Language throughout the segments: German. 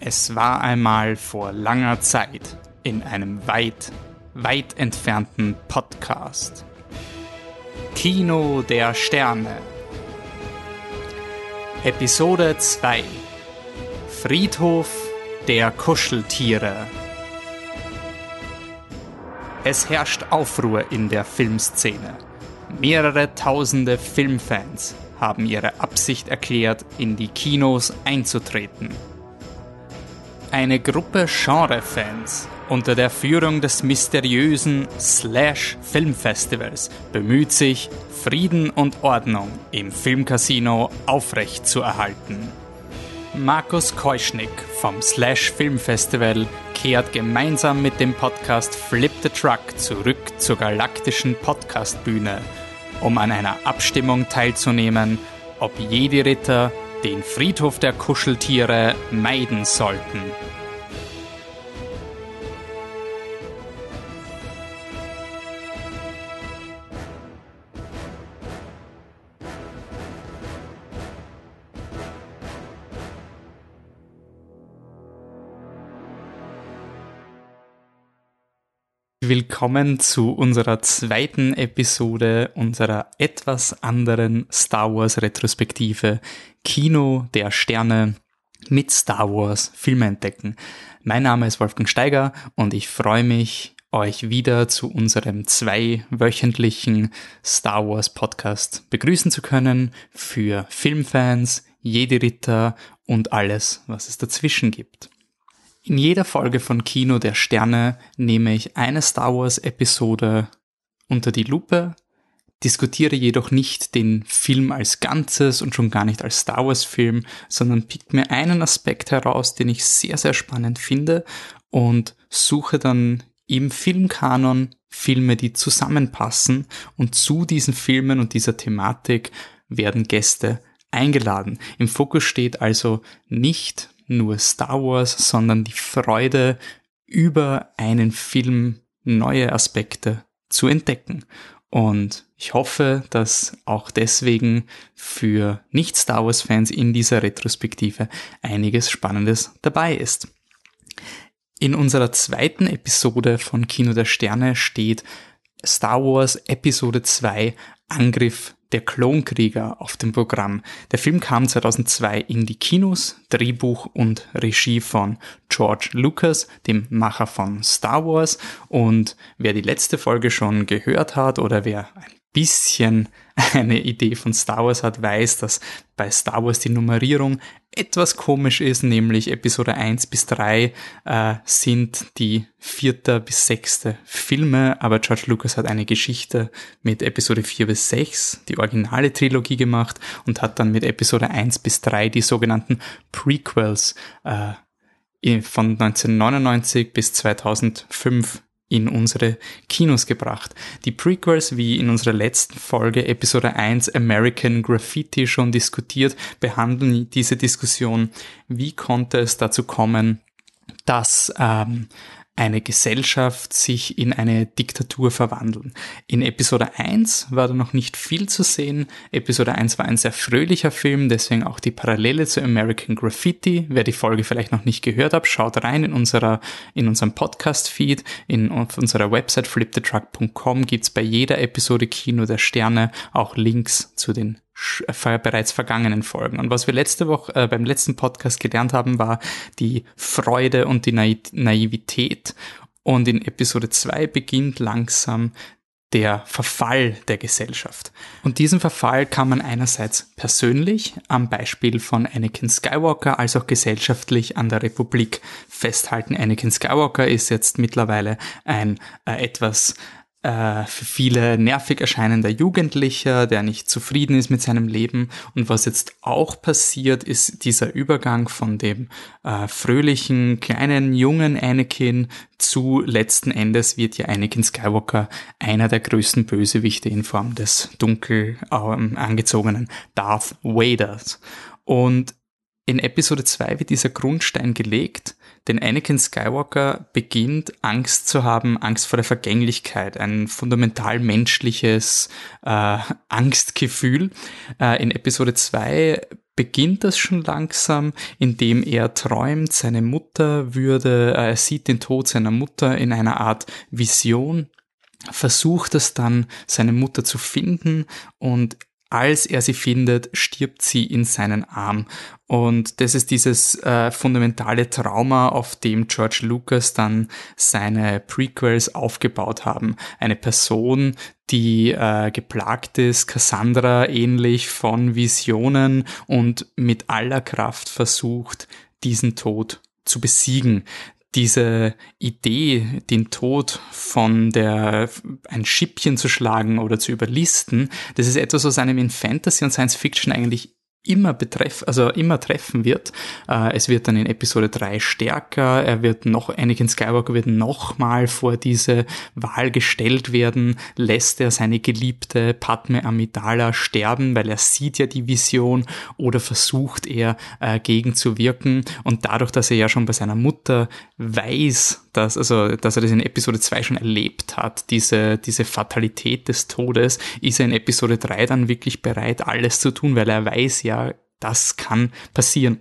Es war einmal vor langer Zeit in einem weit, weit entfernten Podcast. Kino der Sterne. Episode 2. Friedhof der Kuscheltiere. Es herrscht Aufruhr in der Filmszene. Mehrere tausende Filmfans haben ihre Absicht erklärt, in die Kinos einzutreten. Eine Gruppe Genre-Fans unter der Führung des mysteriösen Slash Filmfestivals bemüht sich, Frieden und Ordnung im Filmcasino aufrechtzuerhalten. Markus Keuschnick vom Slash Filmfestival kehrt gemeinsam mit dem Podcast Flip the Truck zurück zur galaktischen Podcastbühne, um an einer Abstimmung teilzunehmen, ob Jedi-Ritter den Friedhof der Kuscheltiere meiden sollten. Willkommen zu unserer zweiten Episode unserer etwas anderen Star Wars Retrospektive Kino der Sterne mit Star Wars Filme entdecken. Mein Name ist Wolfgang Steiger und ich freue mich, euch wieder zu unserem zweiwöchentlichen Star Wars Podcast begrüßen zu können für Filmfans, Jedi-Ritter und alles, was es dazwischen gibt. In jeder Folge von Kino der Sterne nehme ich eine Star Wars Episode unter die Lupe, diskutiere jedoch nicht den Film als Ganzes und schon gar nicht als Star Wars Film, sondern pickt mir einen Aspekt heraus, den ich sehr, sehr spannend finde und suche dann im Filmkanon Filme, die zusammenpassen und zu diesen Filmen und dieser Thematik werden Gäste eingeladen. Im Fokus steht also nicht nur Star Wars, sondern die Freude, über einen Film neue Aspekte zu entdecken. Und ich hoffe, dass auch deswegen für Nicht-Star Wars-Fans in dieser Retrospektive einiges Spannendes dabei ist. In unserer zweiten Episode von Kino der Sterne steht Star Wars Episode 2 Angriff der Klonkrieger auf dem Programm. Der Film kam 2002 in die Kinos, Drehbuch und Regie von George Lucas, dem Macher von Star Wars. Und wer die letzte Folge schon gehört hat oder wer ein bisschen eine Idee von Star Wars hat, weiß, dass bei Star Wars die Nummerierung etwas komisch ist, nämlich Episode 1 bis 3 äh, sind die vierte bis sechste Filme, aber George Lucas hat eine Geschichte mit Episode 4 bis 6, die originale Trilogie gemacht und hat dann mit Episode 1 bis 3 die sogenannten Prequels äh, von 1999 bis 2005 in unsere Kinos gebracht. Die Prequels, wie in unserer letzten Folge Episode 1 American Graffiti schon diskutiert, behandeln diese Diskussion, wie konnte es dazu kommen, dass ähm, eine Gesellschaft sich in eine Diktatur verwandeln. In Episode 1 war da noch nicht viel zu sehen. Episode 1 war ein sehr fröhlicher Film, deswegen auch die Parallele zu American Graffiti. Wer die Folge vielleicht noch nicht gehört hat, schaut rein in unserer, in unserem Podcast-Feed, in, auf unserer Website fliptetruck.com gibt's bei jeder Episode Kino der Sterne auch Links zu den bereits vergangenen Folgen. Und was wir letzte Woche äh, beim letzten Podcast gelernt haben, war die Freude und die Naivität. Und in Episode 2 beginnt langsam der Verfall der Gesellschaft. Und diesen Verfall kann man einerseits persönlich am Beispiel von Anakin Skywalker als auch gesellschaftlich an der Republik festhalten. Anakin Skywalker ist jetzt mittlerweile ein äh, etwas äh, für viele nervig erscheinender Jugendlicher, der nicht zufrieden ist mit seinem Leben. Und was jetzt auch passiert, ist dieser Übergang von dem äh, fröhlichen, kleinen, jungen Anakin zu letzten Endes wird ja Anakin Skywalker einer der größten Bösewichte in Form des dunkel ähm, angezogenen Darth Vaders. Und in Episode 2 wird dieser Grundstein gelegt denn Anakin Skywalker beginnt Angst zu haben, Angst vor der Vergänglichkeit, ein fundamental menschliches äh, Angstgefühl. Äh, in Episode 2 beginnt das schon langsam, indem er träumt, seine Mutter würde, äh, er sieht den Tod seiner Mutter in einer Art Vision, versucht es dann, seine Mutter zu finden und als er sie findet, stirbt sie in seinen Arm. Und das ist dieses äh, fundamentale Trauma, auf dem George Lucas dann seine Prequels aufgebaut haben. Eine Person, die äh, geplagt ist, Cassandra ähnlich von Visionen und mit aller Kraft versucht, diesen Tod zu besiegen diese Idee, den Tod von der, ein Schippchen zu schlagen oder zu überlisten, das ist etwas, was einem in Fantasy und Science Fiction eigentlich immer betreff, also immer treffen wird. Äh, es wird dann in Episode 3 stärker, er wird noch, Anakin Skywalker wird nochmal vor diese Wahl gestellt werden, lässt er seine geliebte Padme Amidala sterben, weil er sieht ja die Vision oder versucht er äh, gegenzuwirken. Und dadurch, dass er ja schon bei seiner Mutter weiß, dass, also, dass er das in Episode 2 schon erlebt hat, diese, diese Fatalität des Todes, ist er in Episode 3 dann wirklich bereit, alles zu tun, weil er weiß ja, das kann passieren.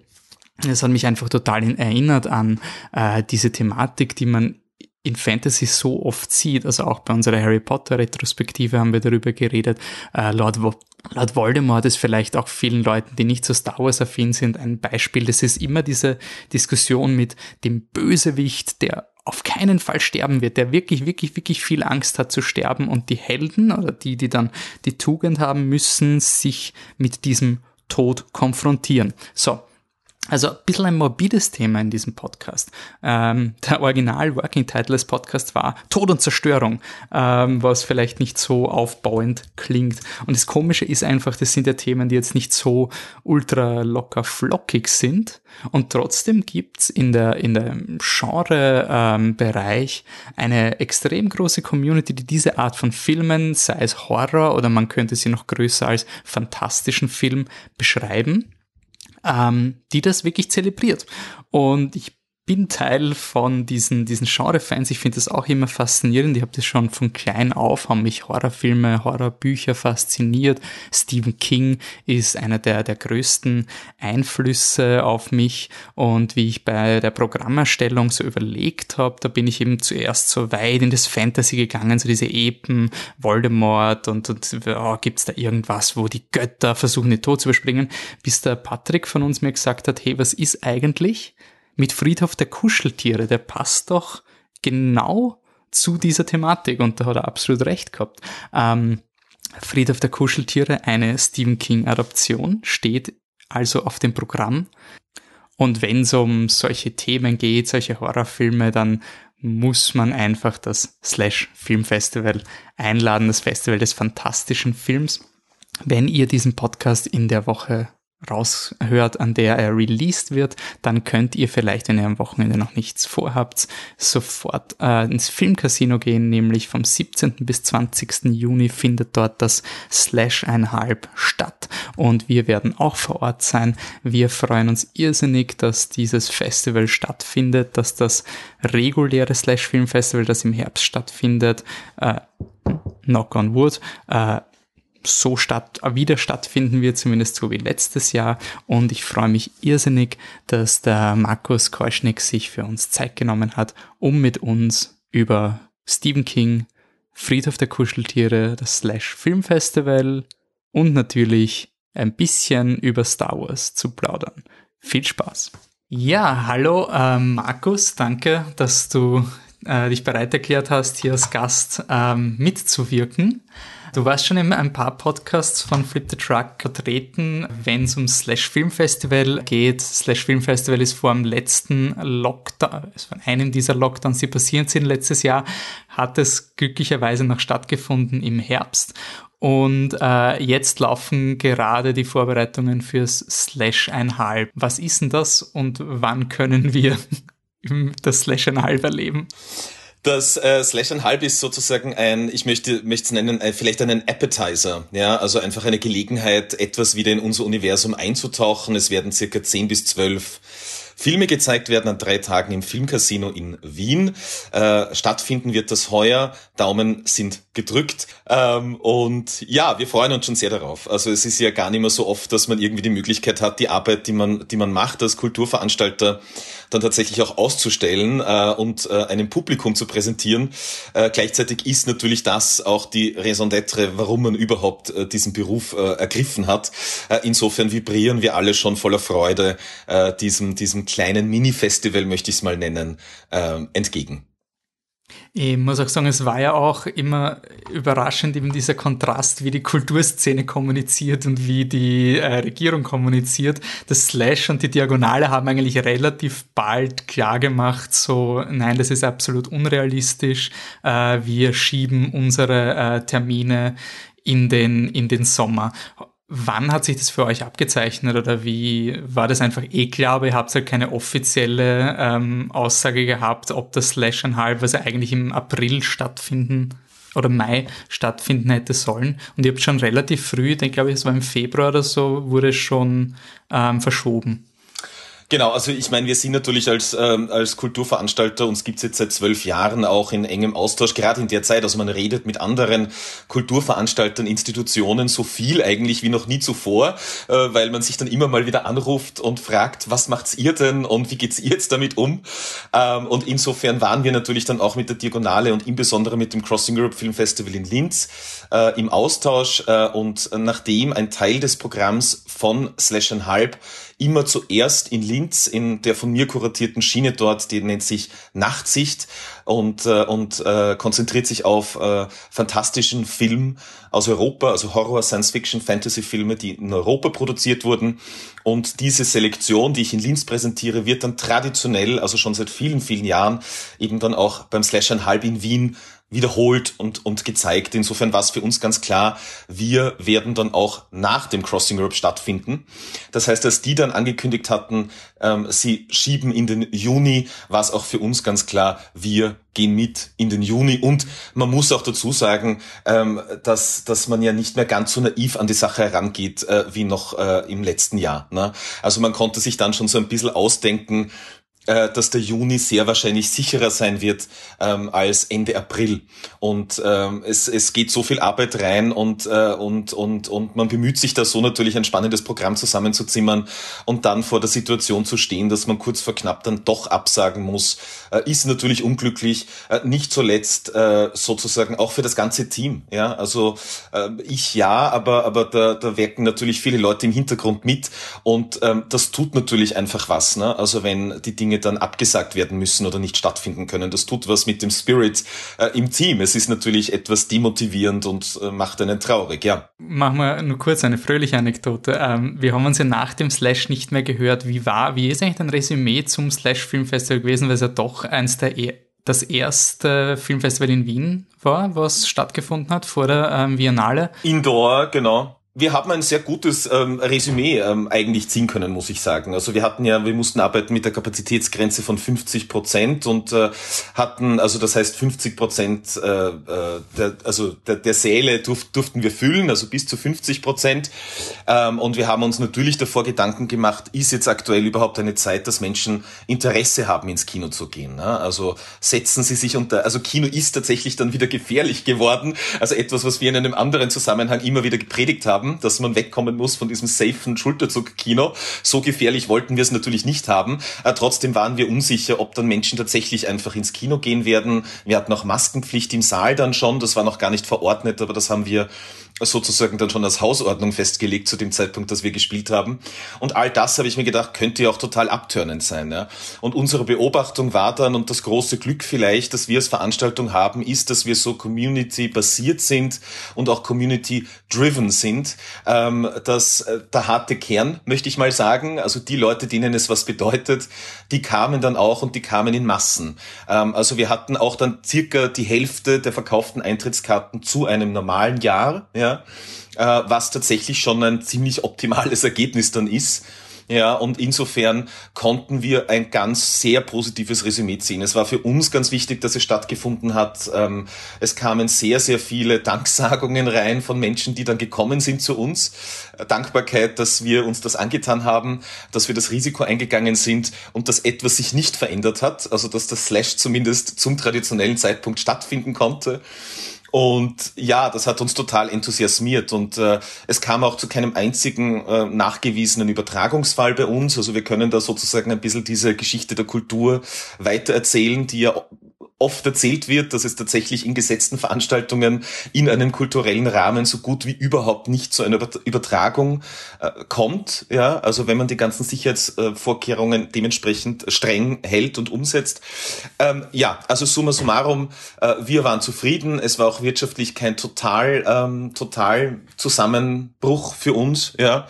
Das hat mich einfach total erinnert an äh, diese Thematik, die man in Fantasy so oft sieht, also auch bei unserer Harry Potter Retrospektive haben wir darüber geredet, äh, Lord, Lord Voldemort ist vielleicht auch vielen Leuten, die nicht so Star Wars affin sind, ein Beispiel. Das ist immer diese Diskussion mit dem Bösewicht, der auf keinen Fall sterben wird, der wirklich, wirklich, wirklich viel Angst hat zu sterben und die Helden oder die, die dann die Tugend haben, müssen sich mit diesem Tod konfrontieren. So, also ein bisschen ein morbides Thema in diesem Podcast. Ähm, der Original Working Title des Podcasts war Tod und Zerstörung, ähm, was vielleicht nicht so aufbauend klingt. Und das Komische ist einfach, das sind ja Themen, die jetzt nicht so ultra locker flockig sind. Und trotzdem gibt's in der, in der Genre-Bereich ähm, eine extrem große Community, die diese Art von Filmen, sei es Horror oder man könnte sie noch größer als fantastischen Film beschreiben ähm, die das wirklich zelebriert. Und ich bin Teil von diesen, diesen Genre-Fans. Ich finde das auch immer faszinierend. Ich habe das schon von klein auf, haben mich Horrorfilme, Horrorbücher fasziniert. Stephen King ist einer der, der größten Einflüsse auf mich. Und wie ich bei der Programmerstellung so überlegt habe, da bin ich eben zuerst so weit in das Fantasy gegangen, so diese Epen, Voldemort und, und oh, gibt es da irgendwas, wo die Götter versuchen, den Tod zu überspringen, bis der Patrick von uns mir gesagt hat, hey, was ist eigentlich? Mit Friedhof der Kuscheltiere, der passt doch genau zu dieser Thematik und da hat er absolut recht gehabt. Ähm, Friedhof der Kuscheltiere, eine Stephen King-Adaption, steht also auf dem Programm. Und wenn es um solche Themen geht, solche Horrorfilme, dann muss man einfach das Slash Filmfestival einladen, das Festival des fantastischen Films. Wenn ihr diesen Podcast in der Woche raushört, an der er released wird, dann könnt ihr vielleicht, wenn ihr am Wochenende noch nichts vorhabt, sofort äh, ins Filmcasino gehen, nämlich vom 17. bis 20. Juni findet dort das Slash einhalb statt und wir werden auch vor Ort sein. Wir freuen uns irrsinnig, dass dieses Festival stattfindet, dass das reguläre Slash Filmfestival, das im Herbst stattfindet, äh, knock on wood, äh, so statt, wieder stattfinden wird, zumindest so wie letztes Jahr. Und ich freue mich irrsinnig, dass der Markus Korschnick sich für uns Zeit genommen hat, um mit uns über Stephen King, Friedhof der Kuscheltiere, das Slash Filmfestival und natürlich ein bisschen über Star Wars zu plaudern. Viel Spaß! Ja, hallo äh, Markus, danke, dass du äh, dich bereit erklärt hast, hier als Gast ähm, mitzuwirken. Du warst schon in ein paar Podcasts von Flip the Truck vertreten, wenn es um Slash Film Festival geht. Slash Film Festival ist vor dem letzten Lockdown, also von einem dieser Lockdowns, die passiert sind letztes Jahr, hat es glücklicherweise noch stattgefunden im Herbst. Und äh, jetzt laufen gerade die Vorbereitungen fürs Slash einhalb. Was ist denn das und wann können wir das Slash einhalb erleben? Das äh, Slash Halb ist sozusagen ein, ich möchte es nennen, äh, vielleicht einen Appetizer, ja, also einfach eine Gelegenheit, etwas wieder in unser Universum einzutauchen. Es werden circa 10 bis 12 Filme gezeigt werden an drei Tagen im Filmcasino in Wien. Äh, stattfinden wird das heuer. Daumen sind gedrückt. Ähm, und ja, wir freuen uns schon sehr darauf. Also es ist ja gar nicht mehr so oft, dass man irgendwie die Möglichkeit hat, die Arbeit, die man, die man macht als Kulturveranstalter, dann tatsächlich auch auszustellen äh, und äh, einem Publikum zu präsentieren. Äh, gleichzeitig ist natürlich das auch die Raison d'être, warum man überhaupt äh, diesen Beruf äh, ergriffen hat. Äh, insofern vibrieren wir alle schon voller Freude äh, diesem, diesem kleinen Mini-Festival, möchte ich es mal nennen, äh, entgegen. Ich muss auch sagen, es war ja auch immer überraschend eben dieser Kontrast, wie die Kulturszene kommuniziert und wie die äh, Regierung kommuniziert. Das Slash und die Diagonale haben eigentlich relativ bald klar gemacht, so, nein, das ist absolut unrealistisch. Äh, wir schieben unsere äh, Termine in den, in den Sommer. Wann hat sich das für euch abgezeichnet oder wie war das einfach eh klar, aber ihr habt halt keine offizielle ähm, Aussage gehabt, ob das Slash and Halb, was eigentlich im April stattfinden oder Mai stattfinden hätte sollen. Und ihr habt schon relativ früh, ich denke, glaube ich, es war im Februar oder so, wurde schon ähm, verschoben. Genau, also ich meine, wir sind natürlich als, ähm, als Kulturveranstalter, uns gibt's jetzt seit zwölf Jahren auch in engem Austausch, gerade in der Zeit, also man redet mit anderen Kulturveranstaltern, Institutionen so viel eigentlich wie noch nie zuvor, äh, weil man sich dann immer mal wieder anruft und fragt, was macht's ihr denn und wie geht's ihr jetzt damit um? Ähm, und insofern waren wir natürlich dann auch mit der Diagonale und im Besonderen mit dem Crossing Europe Film Festival in Linz äh, im Austausch äh, und nachdem ein Teil des Programms von Slash and Halb immer zuerst in Linz in der von mir kuratierten Schiene dort, die nennt sich Nachtsicht und, äh, und äh, konzentriert sich auf äh, fantastischen Film aus Europa, also Horror, Science Fiction, Fantasy Filme, die in Europa produziert wurden. Und diese Selektion, die ich in Linz präsentiere, wird dann traditionell, also schon seit vielen, vielen Jahren, eben dann auch beim Slash Halb in Wien wiederholt und, und gezeigt. Insofern war es für uns ganz klar, wir werden dann auch nach dem Crossing Europe stattfinden. Das heißt, als die dann angekündigt hatten, ähm, sie schieben in den Juni, war es auch für uns ganz klar, wir gehen mit in den Juni. Und man muss auch dazu sagen, ähm, dass, dass man ja nicht mehr ganz so naiv an die Sache herangeht äh, wie noch äh, im letzten Jahr. Ne? Also man konnte sich dann schon so ein bisschen ausdenken, äh, dass der Juni sehr wahrscheinlich sicherer sein wird ähm, als Ende April. Und ähm, es, es geht so viel Arbeit rein und, äh, und, und, und man bemüht sich da so natürlich ein spannendes Programm zusammenzuzimmern und dann vor der Situation zu stehen, dass man kurz vor knapp dann doch absagen muss, äh, ist natürlich unglücklich. Äh, nicht zuletzt äh, sozusagen auch für das ganze Team. Ja, also äh, ich ja, aber aber da, da wirken natürlich viele Leute im Hintergrund mit und ähm, das tut natürlich einfach was. Ne? Also wenn die Dinge dann abgesagt werden müssen oder nicht stattfinden können, das tut was mit dem Spirit äh, im Team. Es ist natürlich etwas demotivierend und äh, macht einen traurig. Ja. Machen wir nur kurz eine fröhliche Anekdote. Ähm, wir haben uns ja nach dem Slash nicht mehr gehört. Wie war, wie ist eigentlich dein Resümee zum Slash Filmfestival gewesen, weil es ja doch eins der e das erste Filmfestival in Wien war, was stattgefunden hat vor der ähm, Biennale. Indoor, genau wir haben ein sehr gutes ähm, Resümee ähm, eigentlich ziehen können, muss ich sagen. Also wir hatten ja, wir mussten arbeiten mit der Kapazitätsgrenze von 50 Prozent und äh, hatten, also das heißt 50 Prozent, äh, äh, der, also der, der Säle durf, durften wir füllen, also bis zu 50 Prozent. Ähm, und wir haben uns natürlich davor Gedanken gemacht, ist jetzt aktuell überhaupt eine Zeit, dass Menschen Interesse haben, ins Kino zu gehen. Ne? Also setzen sie sich unter, also Kino ist tatsächlich dann wieder gefährlich geworden. Also etwas, was wir in einem anderen Zusammenhang immer wieder gepredigt haben haben, dass man wegkommen muss von diesem safen Schulterzug-Kino. So gefährlich wollten wir es natürlich nicht haben. Äh, trotzdem waren wir unsicher, ob dann Menschen tatsächlich einfach ins Kino gehen werden. Wir hatten auch Maskenpflicht im Saal dann schon. Das war noch gar nicht verordnet, aber das haben wir sozusagen dann schon als Hausordnung festgelegt zu dem Zeitpunkt, dass wir gespielt haben. Und all das habe ich mir gedacht, könnte ja auch total abtörnend sein. Ja? Und unsere Beobachtung war dann, und das große Glück vielleicht, dass wir als Veranstaltung haben, ist, dass wir so community-basiert sind und auch community-driven sind. Ähm, dass äh, der harte Kern, möchte ich mal sagen, also die Leute, denen es was bedeutet, die kamen dann auch und die kamen in Massen. Ähm, also wir hatten auch dann circa die Hälfte der verkauften Eintrittskarten zu einem normalen Jahr. Ja? Ja, äh, was tatsächlich schon ein ziemlich optimales Ergebnis dann ist. Ja, und insofern konnten wir ein ganz sehr positives Resümee ziehen. Es war für uns ganz wichtig, dass es stattgefunden hat. Ähm, es kamen sehr, sehr viele Danksagungen rein von Menschen, die dann gekommen sind zu uns. Dankbarkeit, dass wir uns das angetan haben, dass wir das Risiko eingegangen sind und dass etwas sich nicht verändert hat. Also, dass das Slash zumindest zum traditionellen Zeitpunkt stattfinden konnte. Und ja, das hat uns total enthusiasmiert und äh, es kam auch zu keinem einzigen äh, nachgewiesenen Übertragungsfall bei uns. Also wir können da sozusagen ein bisschen diese Geschichte der Kultur weitererzählen, die ja oft erzählt wird, dass es tatsächlich in gesetzten Veranstaltungen in einem kulturellen Rahmen so gut wie überhaupt nicht zu einer Übertragung äh, kommt. Ja, also wenn man die ganzen Sicherheitsvorkehrungen dementsprechend streng hält und umsetzt. Ähm, ja, also summa summarum, äh, wir waren zufrieden. Es war auch wirtschaftlich kein total, ähm, total Zusammenbruch für uns. Ja,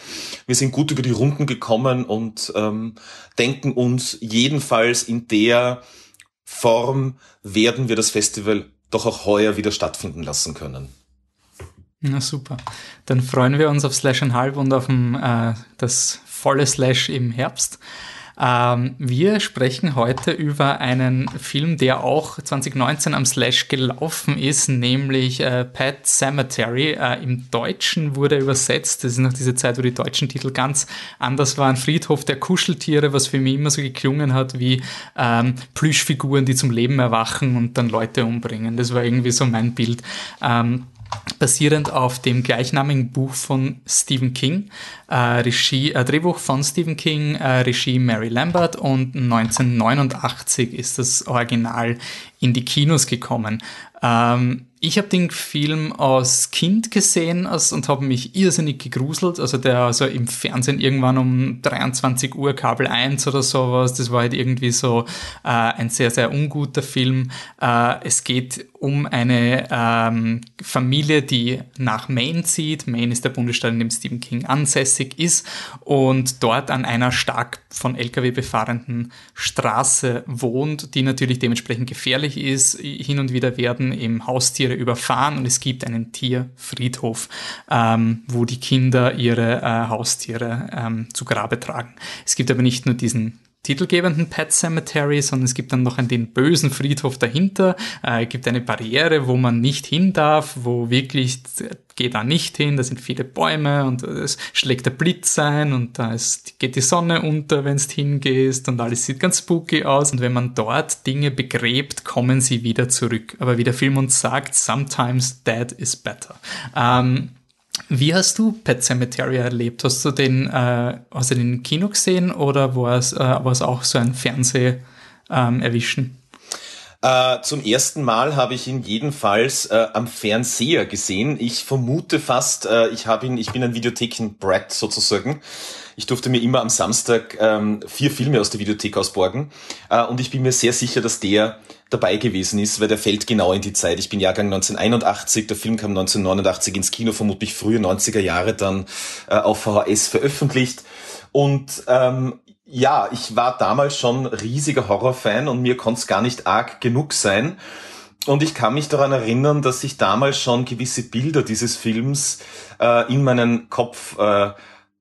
wir sind gut über die Runden gekommen und ähm, denken uns jedenfalls in der Form werden wir das Festival doch auch heuer wieder stattfinden lassen können. Na super. Dann freuen wir uns auf Slash and Halb und auf dem, äh, das volle Slash im Herbst. Ähm, wir sprechen heute über einen Film, der auch 2019 am Slash gelaufen ist, nämlich äh, Pet Cemetery. Äh, Im Deutschen wurde übersetzt. Das ist noch diese Zeit, wo die deutschen Titel ganz anders waren. Friedhof der Kuscheltiere, was für mich immer so geklungen hat wie ähm, Plüschfiguren, die zum Leben erwachen und dann Leute umbringen. Das war irgendwie so mein Bild. Ähm, basierend auf dem gleichnamigen Buch von Stephen King, äh, Regie, äh, Drehbuch von Stephen King, äh, Regie Mary Lambert und 1989 ist das Original in die Kinos gekommen. Ähm, ich habe den Film als Kind gesehen als, und habe mich irrsinnig gegruselt. Also der also im Fernsehen irgendwann um 23 Uhr Kabel 1 oder sowas. Das war halt irgendwie so äh, ein sehr, sehr unguter Film. Äh, es geht um eine ähm, Familie, die nach Maine zieht. Maine ist der Bundesstaat, in dem Stephen King ansässig ist und dort an einer stark von Lkw befahrenden Straße wohnt, die natürlich dementsprechend gefährlich ist. Hin und wieder werden eben Haustiere überfahren und es gibt einen Tierfriedhof, ähm, wo die Kinder ihre äh, Haustiere ähm, zu Grabe tragen. Es gibt aber nicht nur diesen titelgebenden Pet Cemetery, sondern es gibt dann noch einen, den bösen Friedhof dahinter. Äh, es gibt eine Barriere, wo man nicht hin darf, wo wirklich geht da nicht hin, da sind viele Bäume und es schlägt der Blitz ein und da ist, geht die Sonne unter, wenn du hingehst und alles sieht ganz spooky aus und wenn man dort Dinge begräbt, kommen sie wieder zurück. Aber wie der Film uns sagt, sometimes dead is better. Ähm, wie hast du Pet Cemetery erlebt? Hast du den, äh, hast du den Kino gesehen oder war es, äh, auch so ein Fernseh ähm, erwischen? Äh, zum ersten Mal habe ich ihn jedenfalls äh, am Fernseher gesehen. Ich vermute fast, äh, ich habe ihn, ich bin ein Videotheken-Brat sozusagen. Ich durfte mir immer am Samstag ähm, vier Filme aus der Videothek ausborgen äh, und ich bin mir sehr sicher, dass der dabei gewesen ist, weil der fällt genau in die Zeit. Ich bin Jahrgang 1981, der Film kam 1989 ins Kino, vermutlich frühe 90er Jahre dann äh, auf VHS veröffentlicht. Und ähm, ja, ich war damals schon riesiger Horrorfan und mir konnte es gar nicht arg genug sein. Und ich kann mich daran erinnern, dass ich damals schon gewisse Bilder dieses Films äh, in meinen Kopf äh,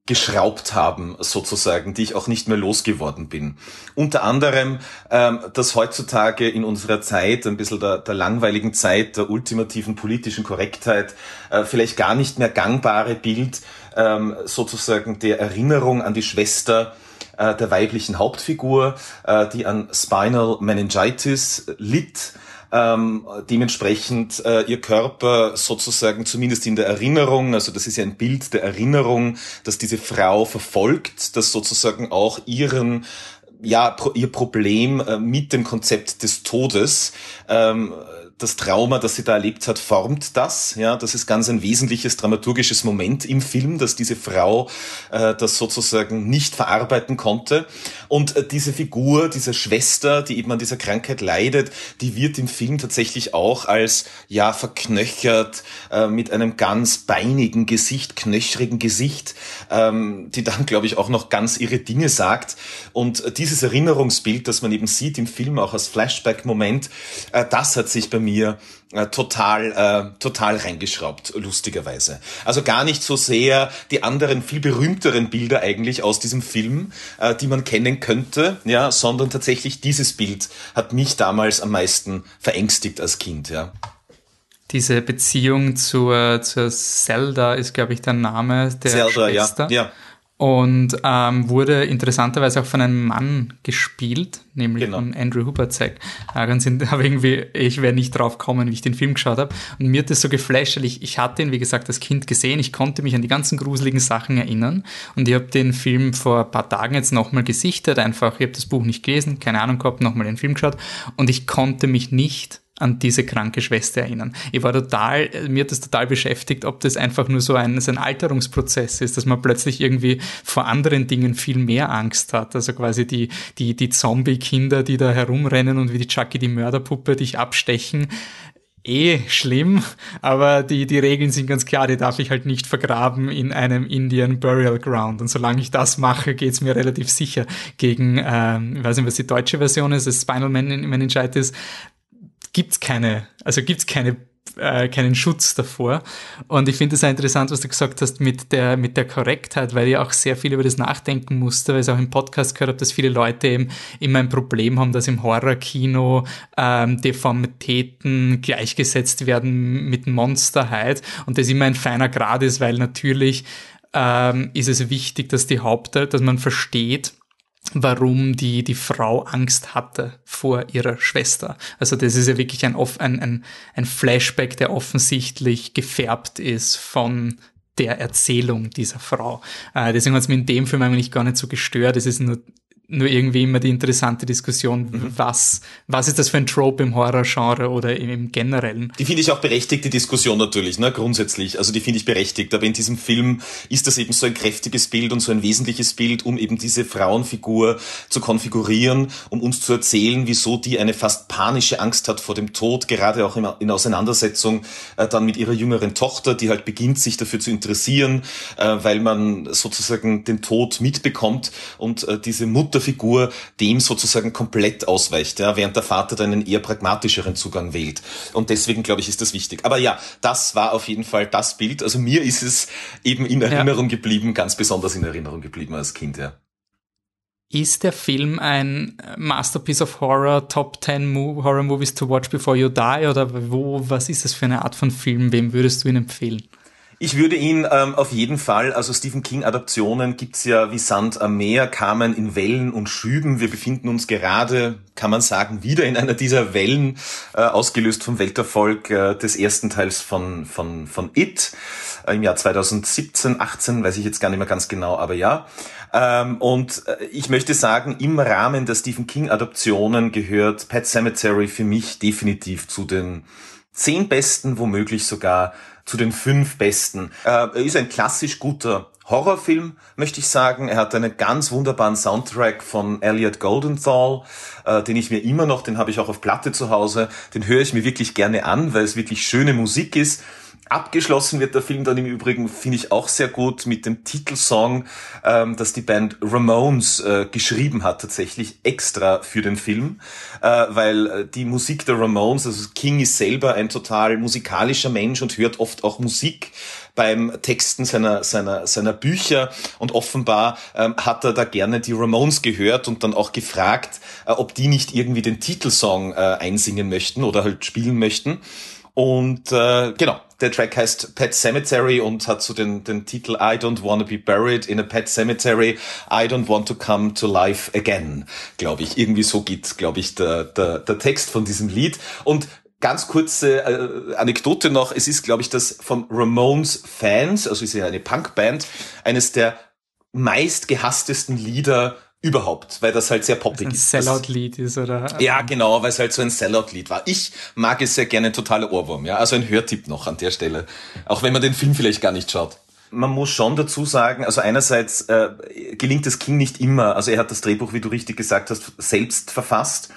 geschraubt haben, sozusagen, die ich auch nicht mehr losgeworden bin. Unter anderem, ähm, dass heutzutage in unserer Zeit, ein bisschen der, der langweiligen Zeit, der ultimativen politischen Korrektheit, äh, vielleicht gar nicht mehr gangbare Bild ähm, sozusagen der Erinnerung an die Schwester äh, der weiblichen Hauptfigur, äh, die an Spinal Meningitis litt ähm, dementsprechend äh, ihr Körper sozusagen zumindest in der Erinnerung, also das ist ja ein Bild der Erinnerung, dass diese Frau verfolgt, dass sozusagen auch ihren ja, ihr Problem äh, mit dem Konzept des Todes ähm, das Trauma, das sie da erlebt hat, formt das. Ja, das ist ganz ein wesentliches dramaturgisches Moment im Film, dass diese Frau äh, das sozusagen nicht verarbeiten konnte. Und äh, diese Figur, diese Schwester, die eben an dieser Krankheit leidet, die wird im Film tatsächlich auch als ja verknöchert äh, mit einem ganz beinigen Gesicht, knöchrigen Gesicht, ähm, die dann, glaube ich, auch noch ganz ihre Dinge sagt. Und äh, dieses Erinnerungsbild, das man eben sieht im Film auch als Flashback-Moment, äh, das hat sich bei mir äh, total, äh, total reingeschraubt, lustigerweise. Also gar nicht so sehr die anderen viel berühmteren Bilder eigentlich aus diesem Film, äh, die man kennen könnte, ja, sondern tatsächlich dieses Bild hat mich damals am meisten verängstigt als Kind, ja. Diese Beziehung zur, zur Zelda ist, glaube ich, der Name der Zelda, Schwester. Ja, ja und ähm, wurde interessanterweise auch von einem Mann gespielt, nämlich genau. von Andrew Hubertzek. Äh, ganz aber irgendwie, ich wäre nicht drauf gekommen, wie ich den Film geschaut habe. Und mir hat das so geflasht, weil ich, ich hatte ihn, wie gesagt, als Kind gesehen. Ich konnte mich an die ganzen gruseligen Sachen erinnern. Und ich habe den Film vor ein paar Tagen jetzt nochmal gesichtet. Einfach, ich habe das Buch nicht gelesen, keine Ahnung gehabt, nochmal den Film geschaut. Und ich konnte mich nicht an diese kranke Schwester erinnern. Ich war total, mir hat das total beschäftigt, ob das einfach nur so ein, so ein Alterungsprozess ist, dass man plötzlich irgendwie vor anderen Dingen viel mehr Angst hat. Also quasi die, die, die Zombie-Kinder, die da herumrennen und wie die Chucky die Mörderpuppe dich abstechen. Eh schlimm, aber die, die Regeln sind ganz klar, die darf ich halt nicht vergraben in einem Indian Burial Ground. Und solange ich das mache, geht's mir relativ sicher gegen, ähm, ich weiß nicht, was die deutsche Version ist, das Spinal Man Entscheid ist, gibt's keine, also gibt's keine äh, keinen Schutz davor. Und ich finde es interessant, was du gesagt hast mit der, mit der Korrektheit, weil ich auch sehr viel über das nachdenken musste, weil ich auch im Podcast gehört habe, dass viele Leute eben immer ein Problem haben, dass im Horrorkino ähm, Deformitäten gleichgesetzt werden mit Monsterheit und das immer ein feiner Grad ist, weil natürlich ähm, ist es wichtig, dass die Haupt, dass man versteht, warum die, die Frau Angst hatte vor ihrer Schwester. Also das ist ja wirklich ein, ein, ein, ein Flashback, der offensichtlich gefärbt ist von der Erzählung dieser Frau. Äh, deswegen hat es mir in dem Film eigentlich gar nicht so gestört. Es ist nur nur irgendwie immer die interessante Diskussion, mhm. was, was ist das für ein Trope im Horrorgenre oder im Generellen? Die finde ich auch berechtigt, die Diskussion natürlich, ne, grundsätzlich. Also die finde ich berechtigt. Aber in diesem Film ist das eben so ein kräftiges Bild und so ein wesentliches Bild, um eben diese Frauenfigur zu konfigurieren, um uns zu erzählen, wieso die eine fast panische Angst hat vor dem Tod, gerade auch in Auseinandersetzung äh, dann mit ihrer jüngeren Tochter, die halt beginnt, sich dafür zu interessieren, äh, weil man sozusagen den Tod mitbekommt und äh, diese Mutter Mutterfigur dem sozusagen komplett ausweicht, ja, während der Vater dann einen eher pragmatischeren Zugang wählt. Und deswegen, glaube ich, ist das wichtig. Aber ja, das war auf jeden Fall das Bild. Also mir ist es eben in Erinnerung ja. geblieben, ganz besonders in Erinnerung geblieben als Kind, ja. Ist der Film ein Masterpiece of Horror, Top 10 Mo Horror Movies to watch before you die? Oder wo, was ist das für eine Art von Film? Wem würdest du ihn empfehlen? Ich würde ihn ähm, auf jeden Fall, also Stephen King-Adaptionen gibt's ja wie Sand am Meer, kamen in Wellen und Schüben. Wir befinden uns gerade, kann man sagen, wieder in einer dieser Wellen, äh, ausgelöst vom Welterfolg äh, des ersten Teils von, von, von It äh, im Jahr 2017, 18, weiß ich jetzt gar nicht mehr ganz genau, aber ja. Ähm, und äh, ich möchte sagen, im Rahmen der Stephen King-Adaptionen gehört Pet Cemetery für mich definitiv zu den zehn besten, womöglich sogar zu den fünf besten. Äh, er ist ein klassisch guter Horrorfilm, möchte ich sagen. Er hat einen ganz wunderbaren Soundtrack von Elliot Goldenthal, äh, den ich mir immer noch, den habe ich auch auf Platte zu Hause, den höre ich mir wirklich gerne an, weil es wirklich schöne Musik ist. Abgeschlossen wird der Film dann im Übrigen, finde ich auch sehr gut, mit dem Titelsong, ähm, dass die Band Ramones äh, geschrieben hat, tatsächlich extra für den Film, äh, weil äh, die Musik der Ramones, also King ist selber ein total musikalischer Mensch und hört oft auch Musik beim Texten seiner, seiner, seiner Bücher und offenbar ähm, hat er da gerne die Ramones gehört und dann auch gefragt, äh, ob die nicht irgendwie den Titelsong äh, einsingen möchten oder halt spielen möchten. Und äh, genau, der Track heißt Pet Cemetery und hat so den, den Titel I don't wanna be buried in a pet cemetery, I don't want to come to life again, glaube ich. Irgendwie so geht, glaube ich, der, der, der Text von diesem Lied. Und ganz kurze äh, Anekdote noch, es ist, glaube ich, das von Ramones Fans, also ist ja eine Punkband, eines der meistgehasstesten Lieder überhaupt, weil das halt sehr poppig ist. Ein Sellout-Lied ist, oder? Ja, genau, weil es halt so ein Sellout-Lied war. Ich mag es sehr gerne, totaler Ohrwurm, ja. Also ein Hörtipp noch an der Stelle. Auch wenn man den Film vielleicht gar nicht schaut. Man muss schon dazu sagen, also einerseits äh, gelingt es King nicht immer. Also er hat das Drehbuch, wie du richtig gesagt hast, selbst verfasst.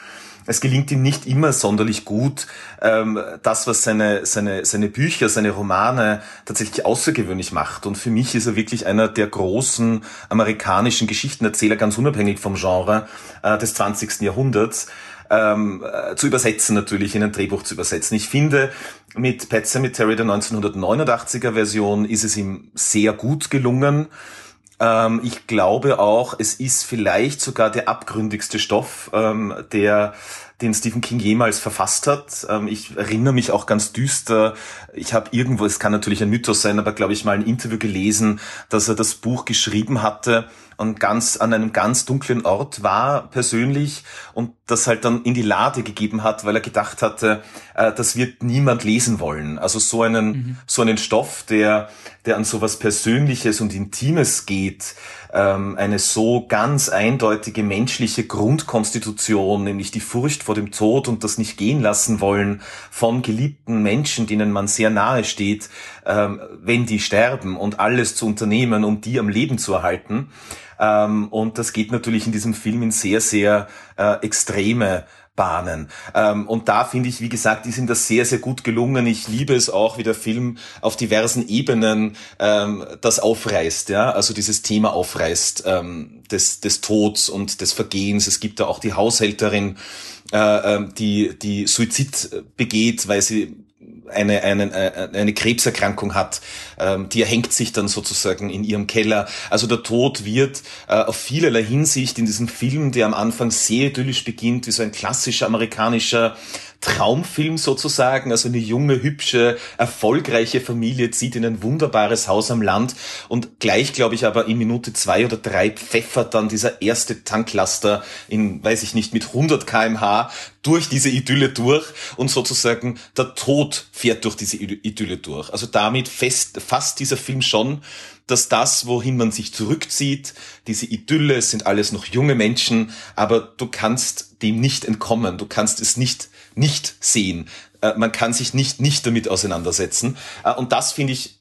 Es gelingt ihm nicht immer sonderlich gut, ähm, das, was seine, seine, seine Bücher, seine Romane tatsächlich außergewöhnlich macht. Und für mich ist er wirklich einer der großen amerikanischen Geschichtenerzähler, ganz unabhängig vom Genre äh, des 20. Jahrhunderts. Ähm, äh, zu übersetzen natürlich, in ein Drehbuch zu übersetzen. Ich finde, mit Pet Cemetery der 1989er Version ist es ihm sehr gut gelungen. Ähm, ich glaube auch, es ist vielleicht sogar der abgründigste Stoff, ähm, der den Stephen King jemals verfasst hat. Ähm, ich erinnere mich auch ganz düster. Ich habe irgendwo, es kann natürlich ein Mythos sein, aber glaube ich mal ein Interview gelesen, dass er das Buch geschrieben hatte und ganz an einem ganz dunklen Ort war persönlich und das halt dann in die Lade gegeben hat, weil er gedacht hatte, äh, das wird niemand lesen wollen. Also so einen mhm. so einen Stoff, der der an sowas Persönliches und Intimes geht, ähm, eine so ganz eindeutige menschliche Grundkonstitution, nämlich die Furcht vor dem Tod und das nicht gehen lassen wollen von geliebten Menschen, denen man sehr nahe steht, ähm, wenn die sterben und alles zu unternehmen, um die am Leben zu erhalten. Ähm, und das geht natürlich in diesem Film in sehr, sehr äh, extreme Bahnen. Ähm, und da finde ich, wie gesagt, die sind das sehr, sehr gut gelungen. Ich liebe es auch, wie der Film auf diversen Ebenen ähm, das aufreißt, ja, also dieses Thema aufreißt ähm, des, des Tods und des Vergehens. Es gibt da auch die Haushälterin, äh, ähm, die, die Suizid begeht, weil sie eine, eine, äh, eine Krebserkrankung hat, ähm, die erhängt sich dann sozusagen in ihrem Keller. Also der Tod wird äh, auf vielerlei Hinsicht in diesem Film, der am Anfang sehr idyllisch beginnt, wie so ein klassischer amerikanischer Traumfilm sozusagen. Also eine junge, hübsche, erfolgreiche Familie zieht in ein wunderbares Haus am Land und gleich, glaube ich, aber in Minute zwei oder drei pfeffert dann dieser erste Tanklaster in, weiß ich nicht, mit 100 kmh durch diese Idylle durch und sozusagen der Tod fährt durch diese Idylle durch. Also damit fest, fasst dieser Film schon dass das, wohin man sich zurückzieht, diese Idylle, sind alles noch junge Menschen, aber du kannst dem nicht entkommen, du kannst es nicht nicht sehen. Äh, man kann sich nicht nicht damit auseinandersetzen. Äh, und das finde ich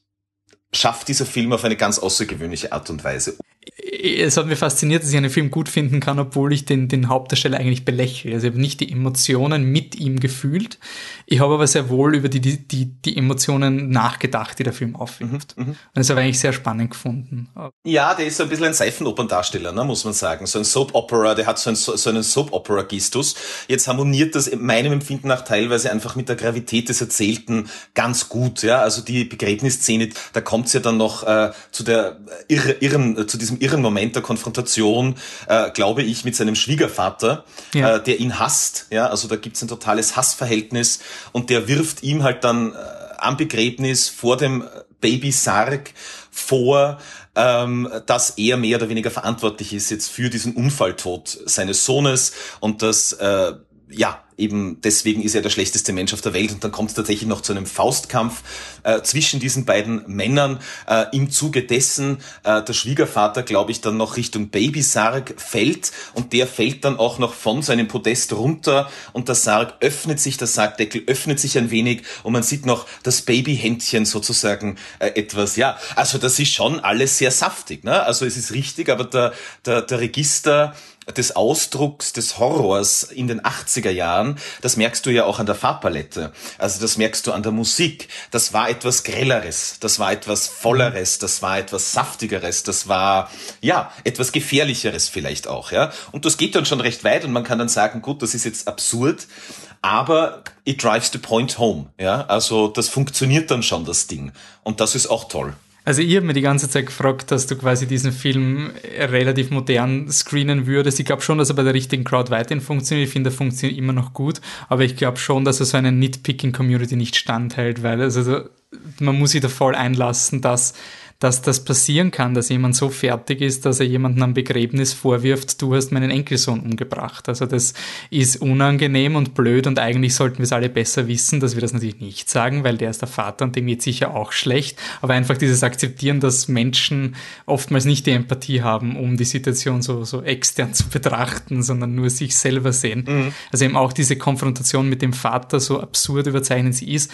schafft dieser Film auf eine ganz außergewöhnliche Art und Weise es hat mich fasziniert, dass ich einen Film gut finden kann, obwohl ich den, den Hauptdarsteller eigentlich belächle. Also ich habe nicht die Emotionen mit ihm gefühlt. Ich habe aber sehr wohl über die, die, die, die Emotionen nachgedacht, die der Film aufwirft. Mhm, mhm. Und das habe ich eigentlich sehr spannend gefunden. Ja, der ist so ein bisschen ein Seifenoperndarsteller, ne, muss man sagen. So ein Soap-Opera, der hat so, ein, so einen Soap-Opera-Gistus. Jetzt harmoniert das meinem Empfinden nach teilweise einfach mit der Gravität des Erzählten ganz gut. Ja, Also die Begräbnisszene, da kommt es ja dann noch äh, zu der irre, irren, äh, zu diesem irren Moment der Konfrontation, äh, glaube ich, mit seinem Schwiegervater, ja. äh, der ihn hasst. Ja, also da gibt es ein totales Hassverhältnis und der wirft ihm halt dann äh, am Begräbnis vor dem Baby Sarg vor, ähm, dass er mehr oder weniger verantwortlich ist jetzt für diesen Unfalltod seines Sohnes und dass äh, ja, eben deswegen ist er der schlechteste Mensch auf der Welt und dann kommt es tatsächlich noch zu einem Faustkampf äh, zwischen diesen beiden Männern. Äh, Im Zuge dessen äh, der Schwiegervater, glaube ich, dann noch Richtung Babysarg fällt und der fällt dann auch noch von seinem Podest runter und der Sarg öffnet sich, der Sargdeckel öffnet sich ein wenig und man sieht noch das Babyhändchen sozusagen äh, etwas. Ja, also das ist schon alles sehr saftig. Ne? Also es ist richtig, aber der, der, der Register des Ausdrucks des Horrors in den 80er Jahren, das merkst du ja auch an der Farbpalette. Also das merkst du an der Musik. Das war etwas Grelleres, das war etwas Volleres, das war etwas Saftigeres, das war, ja, etwas Gefährlicheres vielleicht auch, ja. Und das geht dann schon recht weit und man kann dann sagen, gut, das ist jetzt absurd, aber it drives the point home, ja. Also das funktioniert dann schon, das Ding. Und das ist auch toll. Also ich habe mir die ganze Zeit gefragt, dass du quasi diesen Film relativ modern screenen würdest. Ich glaube schon, dass er bei der richtigen Crowd weiterhin funktioniert. Ich finde, er funktioniert immer noch gut. Aber ich glaube schon, dass er so einer Nitpicking-Community nicht standhält, weil also, man muss sich da voll einlassen, dass dass das passieren kann, dass jemand so fertig ist, dass er jemanden am Begräbnis vorwirft, du hast meinen Enkelsohn umgebracht. Also das ist unangenehm und blöd und eigentlich sollten wir es alle besser wissen, dass wir das natürlich nicht sagen, weil der ist der Vater und dem geht sicher auch schlecht. Aber einfach dieses Akzeptieren, dass Menschen oftmals nicht die Empathie haben, um die Situation so, so extern zu betrachten, sondern nur sich selber sehen. Mhm. Also eben auch diese Konfrontation mit dem Vater, so absurd überzeichnet sie ist,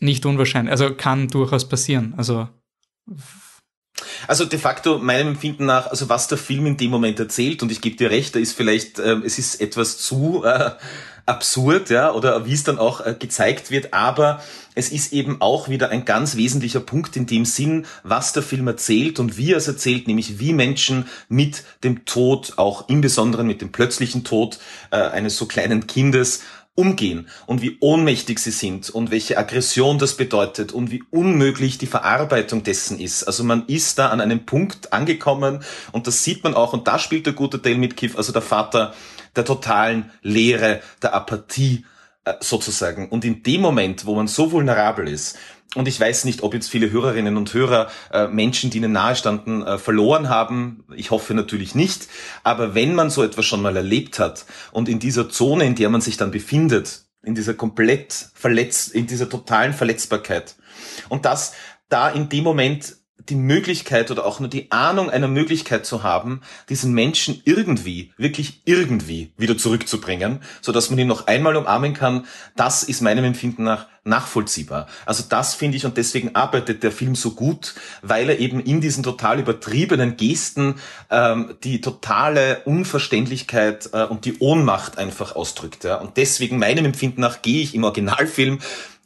nicht unwahrscheinlich. Also kann durchaus passieren. Also Also de facto meinem Empfinden nach, also was der Film in dem Moment erzählt, und ich gebe dir recht, da ist vielleicht, äh, es ist etwas zu äh, absurd, ja, oder wie es dann auch äh, gezeigt wird, aber es ist eben auch wieder ein ganz wesentlicher Punkt in dem Sinn, was der Film erzählt und wie er es erzählt, nämlich wie Menschen mit dem Tod, auch im Besonderen mit dem plötzlichen Tod äh, eines so kleinen Kindes umgehen und wie ohnmächtig sie sind und welche Aggression das bedeutet und wie unmöglich die Verarbeitung dessen ist. Also man ist da an einem Punkt angekommen und das sieht man auch und da spielt der gute Dale Midkiff, also der Vater der totalen Leere, der Apathie äh, sozusagen. Und in dem Moment, wo man so vulnerabel ist, und ich weiß nicht, ob jetzt viele Hörerinnen und Hörer äh, Menschen, die ihnen nahestanden, äh, verloren haben. Ich hoffe natürlich nicht. Aber wenn man so etwas schon mal erlebt hat und in dieser Zone, in der man sich dann befindet, in dieser komplett verletzt, in dieser totalen Verletzbarkeit und das da in dem Moment die Möglichkeit oder auch nur die Ahnung einer Möglichkeit zu haben, diesen Menschen irgendwie, wirklich irgendwie wieder zurückzubringen, so dass man ihn noch einmal umarmen kann, das ist meinem Empfinden nach nachvollziehbar. Also das finde ich und deswegen arbeitet der Film so gut, weil er eben in diesen total übertriebenen Gesten ähm, die totale Unverständlichkeit äh, und die Ohnmacht einfach ausdrückt. Ja. Und deswegen meinem Empfinden nach gehe ich im Originalfilm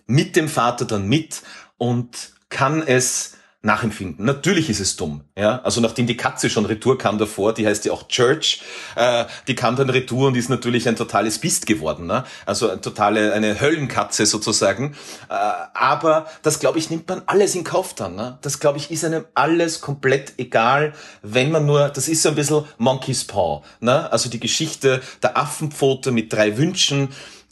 mit dem Vater dann mit und kann es nachempfinden. Natürlich ist es dumm. Ja? Also nachdem die Katze schon retour kam davor, die heißt ja auch Church, äh, die kam dann retour und ist natürlich ein totales Biest geworden. Ne? Also eine totale, eine Höllenkatze sozusagen. Äh, aber das, glaube ich, nimmt man alles in Kauf dann. Ne? Das, glaube ich, ist einem alles komplett egal, wenn man nur, das ist so ein bisschen Monkey's Paw. Ne? Also die Geschichte der Affenpfote mit drei Wünschen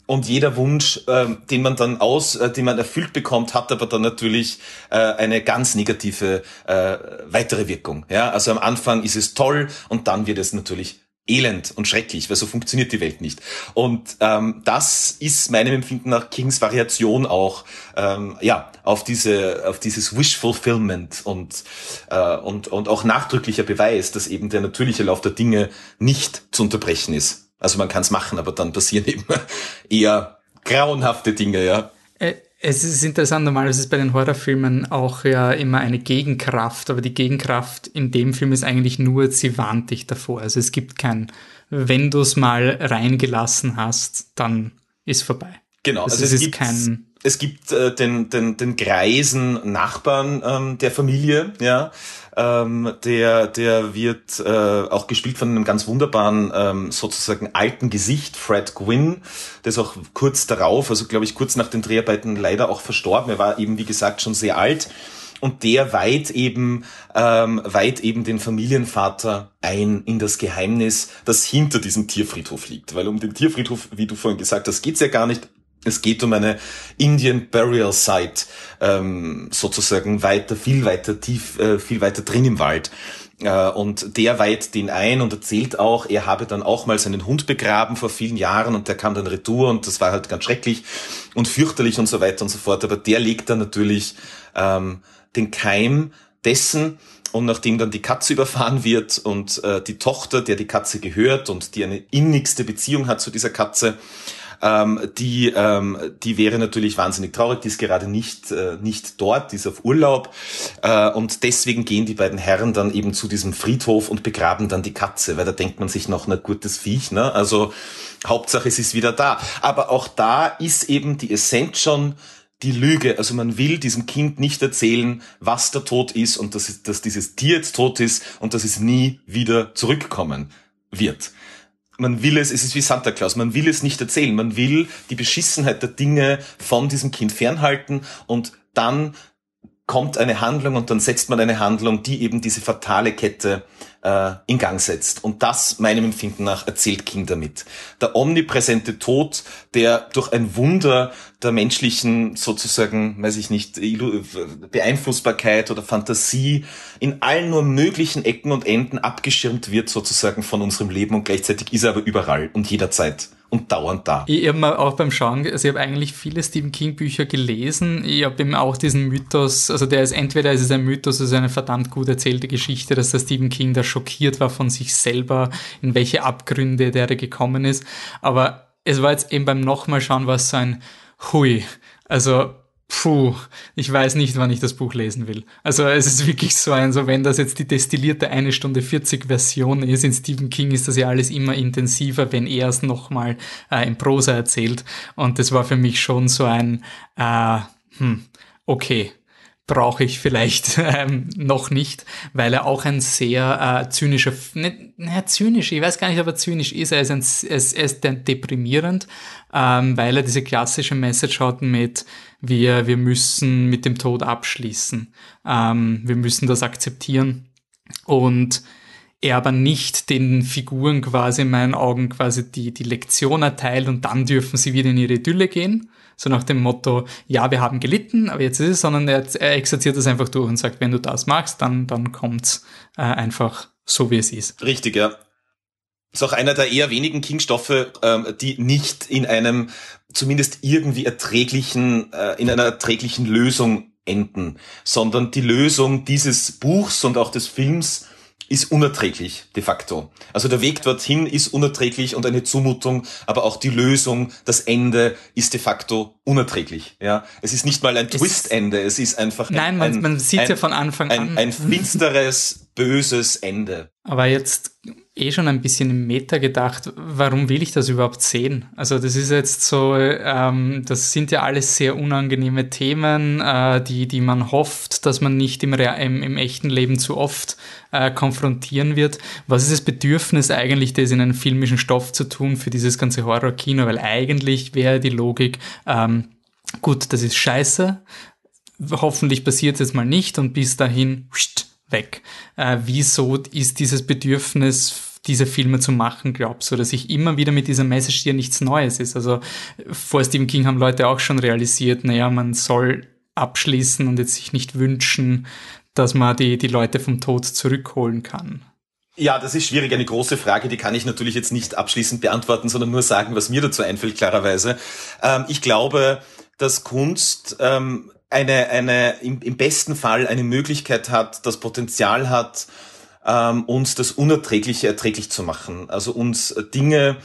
und jeder Wunsch, äh, den man dann aus, äh, den man erfüllt bekommt, hat aber dann natürlich äh, eine ganz negative äh, weitere Wirkung. Ja, also am Anfang ist es toll und dann wird es natürlich elend und schrecklich, weil so funktioniert die Welt nicht. Und ähm, das ist meinem Empfinden nach Kings Variation auch ähm, ja auf diese auf dieses Wish Fulfillment und äh, und und auch nachdrücklicher Beweis, dass eben der natürliche Lauf der Dinge nicht zu unterbrechen ist. Also man kann es machen, aber dann passieren eben eher grauenhafte Dinge, ja. Es ist interessant, normalerweise ist bei den Horrorfilmen auch ja immer eine Gegenkraft, aber die Gegenkraft in dem Film ist eigentlich nur, sie warnt dich davor. Also es gibt kein, wenn du es mal reingelassen hast, dann ist vorbei. Genau, also, also es, es ist kein es gibt äh, den, den, den greisen Nachbarn ähm, der Familie, ja, ähm, der, der wird äh, auch gespielt von einem ganz wunderbaren, ähm, sozusagen alten Gesicht, Fred Gwynn, der ist auch kurz darauf, also glaube ich kurz nach den Dreharbeiten leider auch verstorben. Er war eben, wie gesagt, schon sehr alt und der weiht eben, ähm, weiht eben den Familienvater ein in das Geheimnis, das hinter diesem Tierfriedhof liegt. Weil um den Tierfriedhof, wie du vorhin gesagt hast, geht's ja gar nicht. Es geht um eine Indian Burial Site, ähm, sozusagen weiter, viel weiter tief, äh, viel weiter drin im Wald. Äh, und der weiht den ein und erzählt auch, er habe dann auch mal seinen Hund begraben vor vielen Jahren und der kam dann retour und das war halt ganz schrecklich und fürchterlich und so weiter und so fort. Aber der legt dann natürlich ähm, den Keim dessen, und nachdem dann die Katze überfahren wird und äh, die Tochter, der die Katze gehört und die eine innigste Beziehung hat zu dieser Katze, ähm, die, ähm, die wäre natürlich wahnsinnig traurig, die ist gerade nicht, äh, nicht dort, die ist auf Urlaub äh, und deswegen gehen die beiden Herren dann eben zu diesem Friedhof und begraben dann die Katze, weil da denkt man sich noch, na gutes Viech, ne? Also Hauptsache es ist wieder da. Aber auch da ist eben die Essenz schon, die Lüge. Also man will diesem Kind nicht erzählen, was der Tod ist und dass, dass dieses Tier jetzt tot ist und dass es nie wieder zurückkommen wird man will es, es ist wie Santa Claus, man will es nicht erzählen, man will die Beschissenheit der Dinge von diesem Kind fernhalten und dann kommt eine Handlung und dann setzt man eine Handlung, die eben diese fatale Kette äh, in Gang setzt. Und das, meinem Empfinden nach, erzählt King damit. Der omnipräsente Tod, der durch ein Wunder der menschlichen, sozusagen, weiß ich nicht, Beeinflussbarkeit oder Fantasie in allen nur möglichen Ecken und Enden abgeschirmt wird, sozusagen von unserem Leben und gleichzeitig ist er aber überall und jederzeit und dauernd da. Ich habe auch beim Schauen, also ich habe eigentlich viele Stephen King Bücher gelesen. Ich habe eben auch diesen Mythos, also der ist entweder ist es ein Mythos, also eine verdammt gut erzählte Geschichte, dass der Stephen King da schockiert war von sich selber, in welche Abgründe der da gekommen ist. Aber es war jetzt eben beim nochmal schauen, was so ein Hui. Also Puh, ich weiß nicht, wann ich das Buch lesen will. Also es ist wirklich so ein, so wenn das jetzt die destillierte eine Stunde 40 Version ist, in Stephen King ist das ja alles immer intensiver, wenn er es nochmal äh, in Prosa erzählt. Und das war für mich schon so ein, äh, hm, okay, brauche ich vielleicht ähm, noch nicht, weil er auch ein sehr äh, zynischer, nicht, nicht zynisch, ich weiß gar nicht, ob er zynisch ist, er ist, ein, er ist, er ist deprimierend, ähm, weil er diese klassische Message hat mit, wir, wir müssen mit dem Tod abschließen, ähm, wir müssen das akzeptieren. Und er aber nicht den Figuren quasi in meinen Augen quasi die, die Lektion erteilt und dann dürfen sie wieder in ihre Idylle gehen, so nach dem Motto, ja, wir haben gelitten, aber jetzt ist es, sondern er, er exerziert das einfach durch und sagt, wenn du das magst, dann, dann kommt's äh, einfach so, wie es ist. Richtig, ja. Ist auch einer der eher wenigen King-Stoffe, ähm, die nicht in einem zumindest irgendwie erträglichen, äh, in einer erträglichen Lösung enden, sondern die Lösung dieses Buchs und auch des Films ist unerträglich de facto. Also der Weg dorthin ist unerträglich und eine Zumutung, aber auch die Lösung, das Ende ist de facto unerträglich. Ja, es ist nicht mal ein Twist-Ende, es ist einfach nein, man, ein, man sieht ja von Anfang ein, an ein finsteres, böses Ende. Aber jetzt eh schon ein bisschen im Meta gedacht, warum will ich das überhaupt sehen? Also das ist jetzt so, ähm, das sind ja alles sehr unangenehme Themen, äh, die, die man hofft, dass man nicht im, im, im echten Leben zu oft äh, konfrontieren wird. Was ist das Bedürfnis eigentlich, das in einen filmischen Stoff zu tun für dieses ganze Horror-Kino? Weil eigentlich wäre die Logik, ähm, gut, das ist scheiße, hoffentlich passiert es jetzt mal nicht und bis dahin weg. Äh, wieso ist dieses Bedürfnis diese Filme zu machen, glaubst du, dass ich immer wieder mit dieser Message, ja nichts Neues ist. Also vor Stephen King haben Leute auch schon realisiert, naja, man soll abschließen und jetzt sich nicht wünschen, dass man die, die Leute vom Tod zurückholen kann. Ja, das ist schwierig, eine große Frage, die kann ich natürlich jetzt nicht abschließend beantworten, sondern nur sagen, was mir dazu einfällt, klarerweise. Ähm, ich glaube, dass Kunst ähm, eine, eine im, im besten Fall eine Möglichkeit hat, das Potenzial hat, ähm, uns das Unerträgliche erträglich zu machen. Also uns Dinge,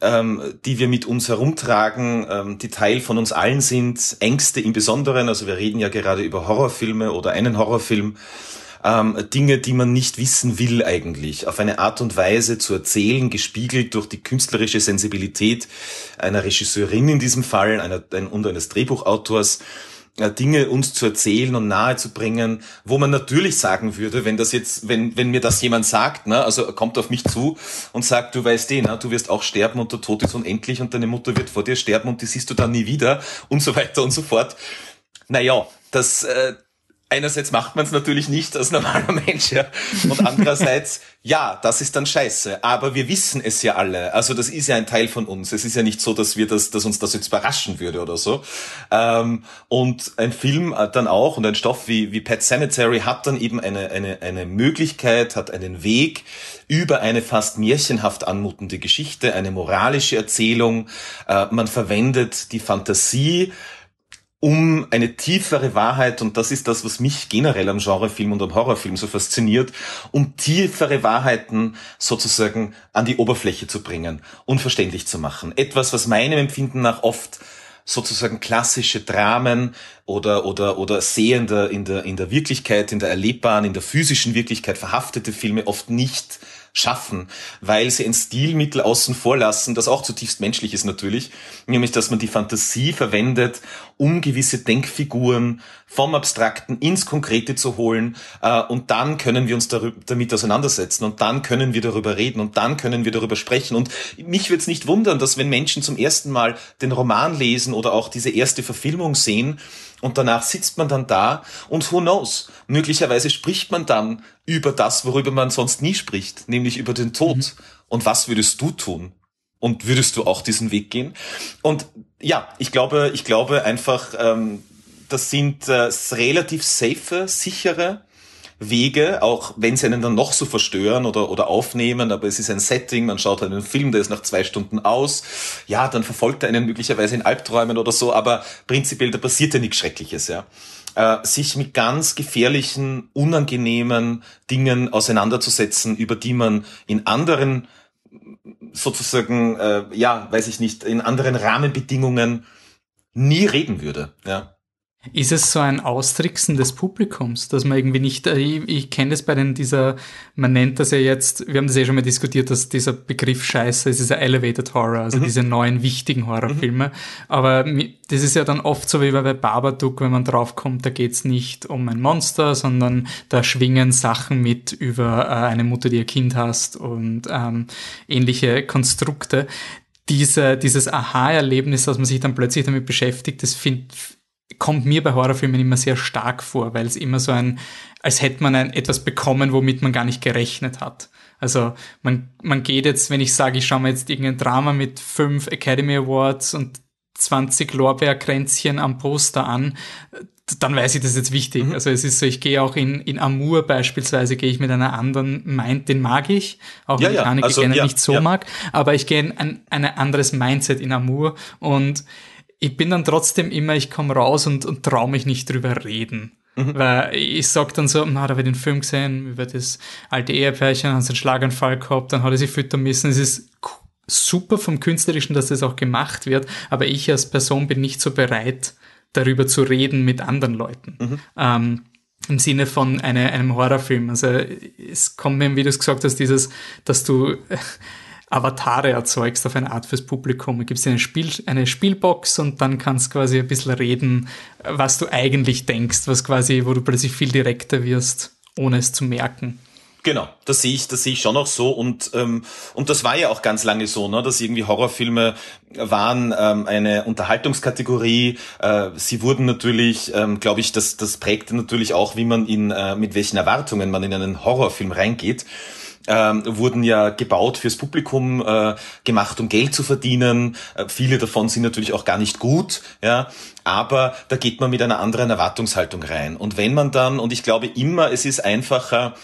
ähm, die wir mit uns herumtragen, ähm, die Teil von uns allen sind, Ängste im Besonderen, also wir reden ja gerade über Horrorfilme oder einen Horrorfilm, ähm, Dinge, die man nicht wissen will eigentlich, auf eine Art und Weise zu erzählen, gespiegelt durch die künstlerische Sensibilität einer Regisseurin in diesem Fall einer, ein, und eines Drehbuchautors, äh, Dinge uns zu erzählen und nahezubringen, wo man natürlich sagen würde, wenn das jetzt, wenn, wenn mir das jemand sagt, ne, also kommt auf mich zu und sagt, du weißt eh, ne, du wirst auch sterben und der Tod ist unendlich und deine Mutter wird vor dir sterben und die siehst du dann nie wieder und so weiter und so fort. Naja, das, äh, einerseits macht man es natürlich nicht als normaler Mensch, ja. Und andererseits, ja, das ist dann scheiße. Aber wir wissen es ja alle. Also das ist ja ein Teil von uns. Es ist ja nicht so, dass wir das, dass uns das jetzt überraschen würde oder so. Ähm, und ein Film dann auch und ein Stoff wie, wie Pet Cemetery hat dann eben eine, eine, eine Möglichkeit, hat einen Weg über eine fast märchenhaft anmutende Geschichte, eine moralische Erzählung. Äh, man verwendet die Fantasie um eine tiefere Wahrheit, und das ist das, was mich generell am Genrefilm und am Horrorfilm so fasziniert, um tiefere Wahrheiten sozusagen an die Oberfläche zu bringen, unverständlich zu machen. Etwas, was meinem Empfinden nach oft sozusagen klassische Dramen oder, oder, oder sehender in der, in der Wirklichkeit, in der erlebbaren, in der physischen Wirklichkeit verhaftete Filme oft nicht schaffen, weil sie ein Stilmittel außen vor lassen, das auch zutiefst menschlich ist natürlich, nämlich dass man die Fantasie verwendet, um gewisse Denkfiguren vom Abstrakten ins Konkrete zu holen äh, und dann können wir uns damit auseinandersetzen und dann können wir darüber reden und dann können wir darüber sprechen. Und mich würde es nicht wundern, dass wenn Menschen zum ersten Mal den Roman lesen oder auch diese erste Verfilmung sehen, und danach sitzt man dann da und who knows, möglicherweise spricht man dann über das, worüber man sonst nie spricht, nämlich über den Tod. Mhm. Und was würdest du tun? Und würdest du auch diesen Weg gehen? Und ja, ich glaube, ich glaube einfach, ähm, das sind äh, relativ safe, sichere Wege, auch wenn sie einen dann noch so verstören oder, oder aufnehmen, aber es ist ein Setting, man schaut einen Film, der ist nach zwei Stunden aus, ja, dann verfolgt er einen möglicherweise in Albträumen oder so, aber prinzipiell, da passiert ja nichts Schreckliches, ja. Äh, sich mit ganz gefährlichen, unangenehmen Dingen auseinanderzusetzen, über die man in anderen sozusagen, äh, ja, weiß ich nicht, in anderen Rahmenbedingungen nie reden würde, ja. Ist es so ein Austricksen des Publikums, dass man irgendwie nicht, äh, ich, ich kenne das bei den dieser, man nennt das ja jetzt, wir haben das ja schon mal diskutiert, dass dieser Begriff Scheiße ist, dieser Elevated Horror, also mhm. diese neuen wichtigen Horrorfilme. Mhm. Aber das ist ja dann oft so wie bei Babadook, wenn man draufkommt, da geht's nicht um ein Monster, sondern da schwingen Sachen mit über äh, eine Mutter, die ihr Kind hasst und ähm, ähnliche Konstrukte. Diese, dieses Aha-Erlebnis, dass man sich dann plötzlich damit beschäftigt, das finde kommt mir bei Horrorfilmen immer sehr stark vor, weil es immer so ein, als hätte man ein, etwas bekommen, womit man gar nicht gerechnet hat. Also man, man geht jetzt, wenn ich sage, ich schaue mir jetzt irgendein Drama mit fünf Academy Awards und 20 Lorbeerkränzchen am Poster an, dann weiß ich, das ist jetzt wichtig. Mhm. Also es ist so, ich gehe auch in, in Amour beispielsweise, gehe ich mit einer anderen Mind, den mag ich, auch wenn ja, ich Anneke also, gerne ja, nicht so ja. mag, aber ich gehe in ein, ein anderes Mindset in Amour und ich bin dann trotzdem immer, ich komme raus und, und traue mich nicht drüber reden. Mhm. Weil ich sag dann so, na, da wird den Film gesehen, über das alte Ehepärchen, hat einen Schlaganfall gehabt, dann hat er sich füttern müssen. Es ist super vom Künstlerischen, dass das auch gemacht wird, aber ich als Person bin nicht so bereit, darüber zu reden mit anderen Leuten. Mhm. Ähm, Im Sinne von eine, einem Horrorfilm. Also es kommt mir, wie du es gesagt hast, dieses, dass du Avatare erzeugst auf eine Art fürs Publikum. Du gibst eine, Spiel, eine Spielbox und dann kannst quasi ein bisschen reden, was du eigentlich denkst, was quasi, wo du plötzlich viel direkter wirst, ohne es zu merken. Genau, das sehe ich, das sehe ich schon auch so und ähm, und das war ja auch ganz lange so, ne, dass irgendwie Horrorfilme waren ähm, eine Unterhaltungskategorie. Äh, sie wurden natürlich, ähm, glaube ich, das das prägte natürlich auch, wie man in äh, mit welchen Erwartungen man in einen Horrorfilm reingeht ähm, wurden ja gebaut fürs Publikum, äh, gemacht, um Geld zu verdienen. Äh, viele davon sind natürlich auch gar nicht gut, ja. Aber da geht man mit einer anderen Erwartungshaltung rein. Und wenn man dann, und ich glaube immer, es ist einfacher,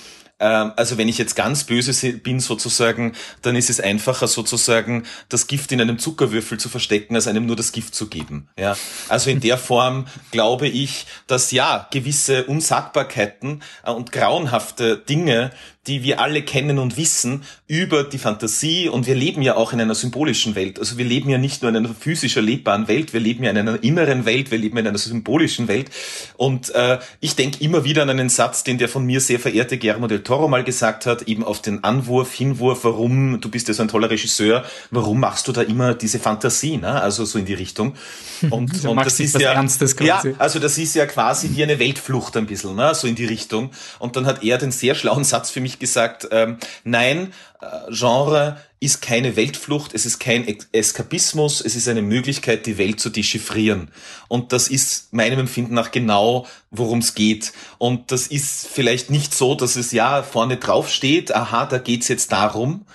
ähm, also wenn ich jetzt ganz böse bin sozusagen, dann ist es einfacher sozusagen, das Gift in einem Zuckerwürfel zu verstecken, als einem nur das Gift zu geben. Ja, also in der Form glaube ich, dass ja gewisse Unsagbarkeiten äh, und grauenhafte Dinge die wir alle kennen und wissen, über die Fantasie. Und wir leben ja auch in einer symbolischen Welt. Also wir leben ja nicht nur in einer physisch erlebbaren Welt, wir leben ja in einer inneren Welt, wir leben in einer symbolischen Welt. Und äh, ich denke immer wieder an einen Satz, den der von mir sehr verehrte Guillermo del Toro mal gesagt hat, eben auf den Anwurf, Hinwurf, warum, du bist ja so ein toller Regisseur, warum machst du da immer diese Fantasie, ne? also so in die Richtung. Und, und das ist ja, Ernstes quasi. ja, also das ist ja quasi wie eine Weltflucht ein bisschen, ne? so in die Richtung. Und dann hat er den sehr schlauen Satz für mich gesagt, ähm, nein, äh, Genre ist keine Weltflucht, es ist kein Eskapismus, es ist eine Möglichkeit, die Welt zu dechiffrieren. Und das ist meinem Empfinden nach genau, worum es geht. Und das ist vielleicht nicht so, dass es ja vorne drauf steht, aha, da geht's jetzt darum,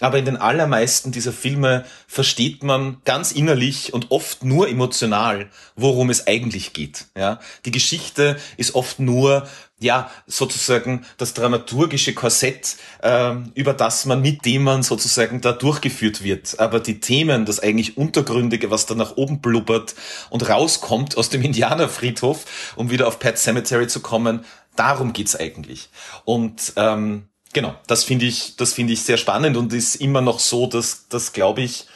aber in den allermeisten dieser Filme versteht man ganz innerlich und oft nur emotional, worum es eigentlich geht. Ja, die Geschichte ist oft nur ja sozusagen das dramaturgische Korsett, äh, über das man mit dem man sozusagen da durchgeführt wird. Aber die Themen, das eigentlich Untergründige, was da nach oben blubbert und rauskommt aus dem Indianerfriedhof, um wieder auf Pet Cemetery zu kommen, darum geht's eigentlich. Und ähm, Genau, das finde ich, das finde ich sehr spannend und ist immer noch so, dass, dass glaube ich,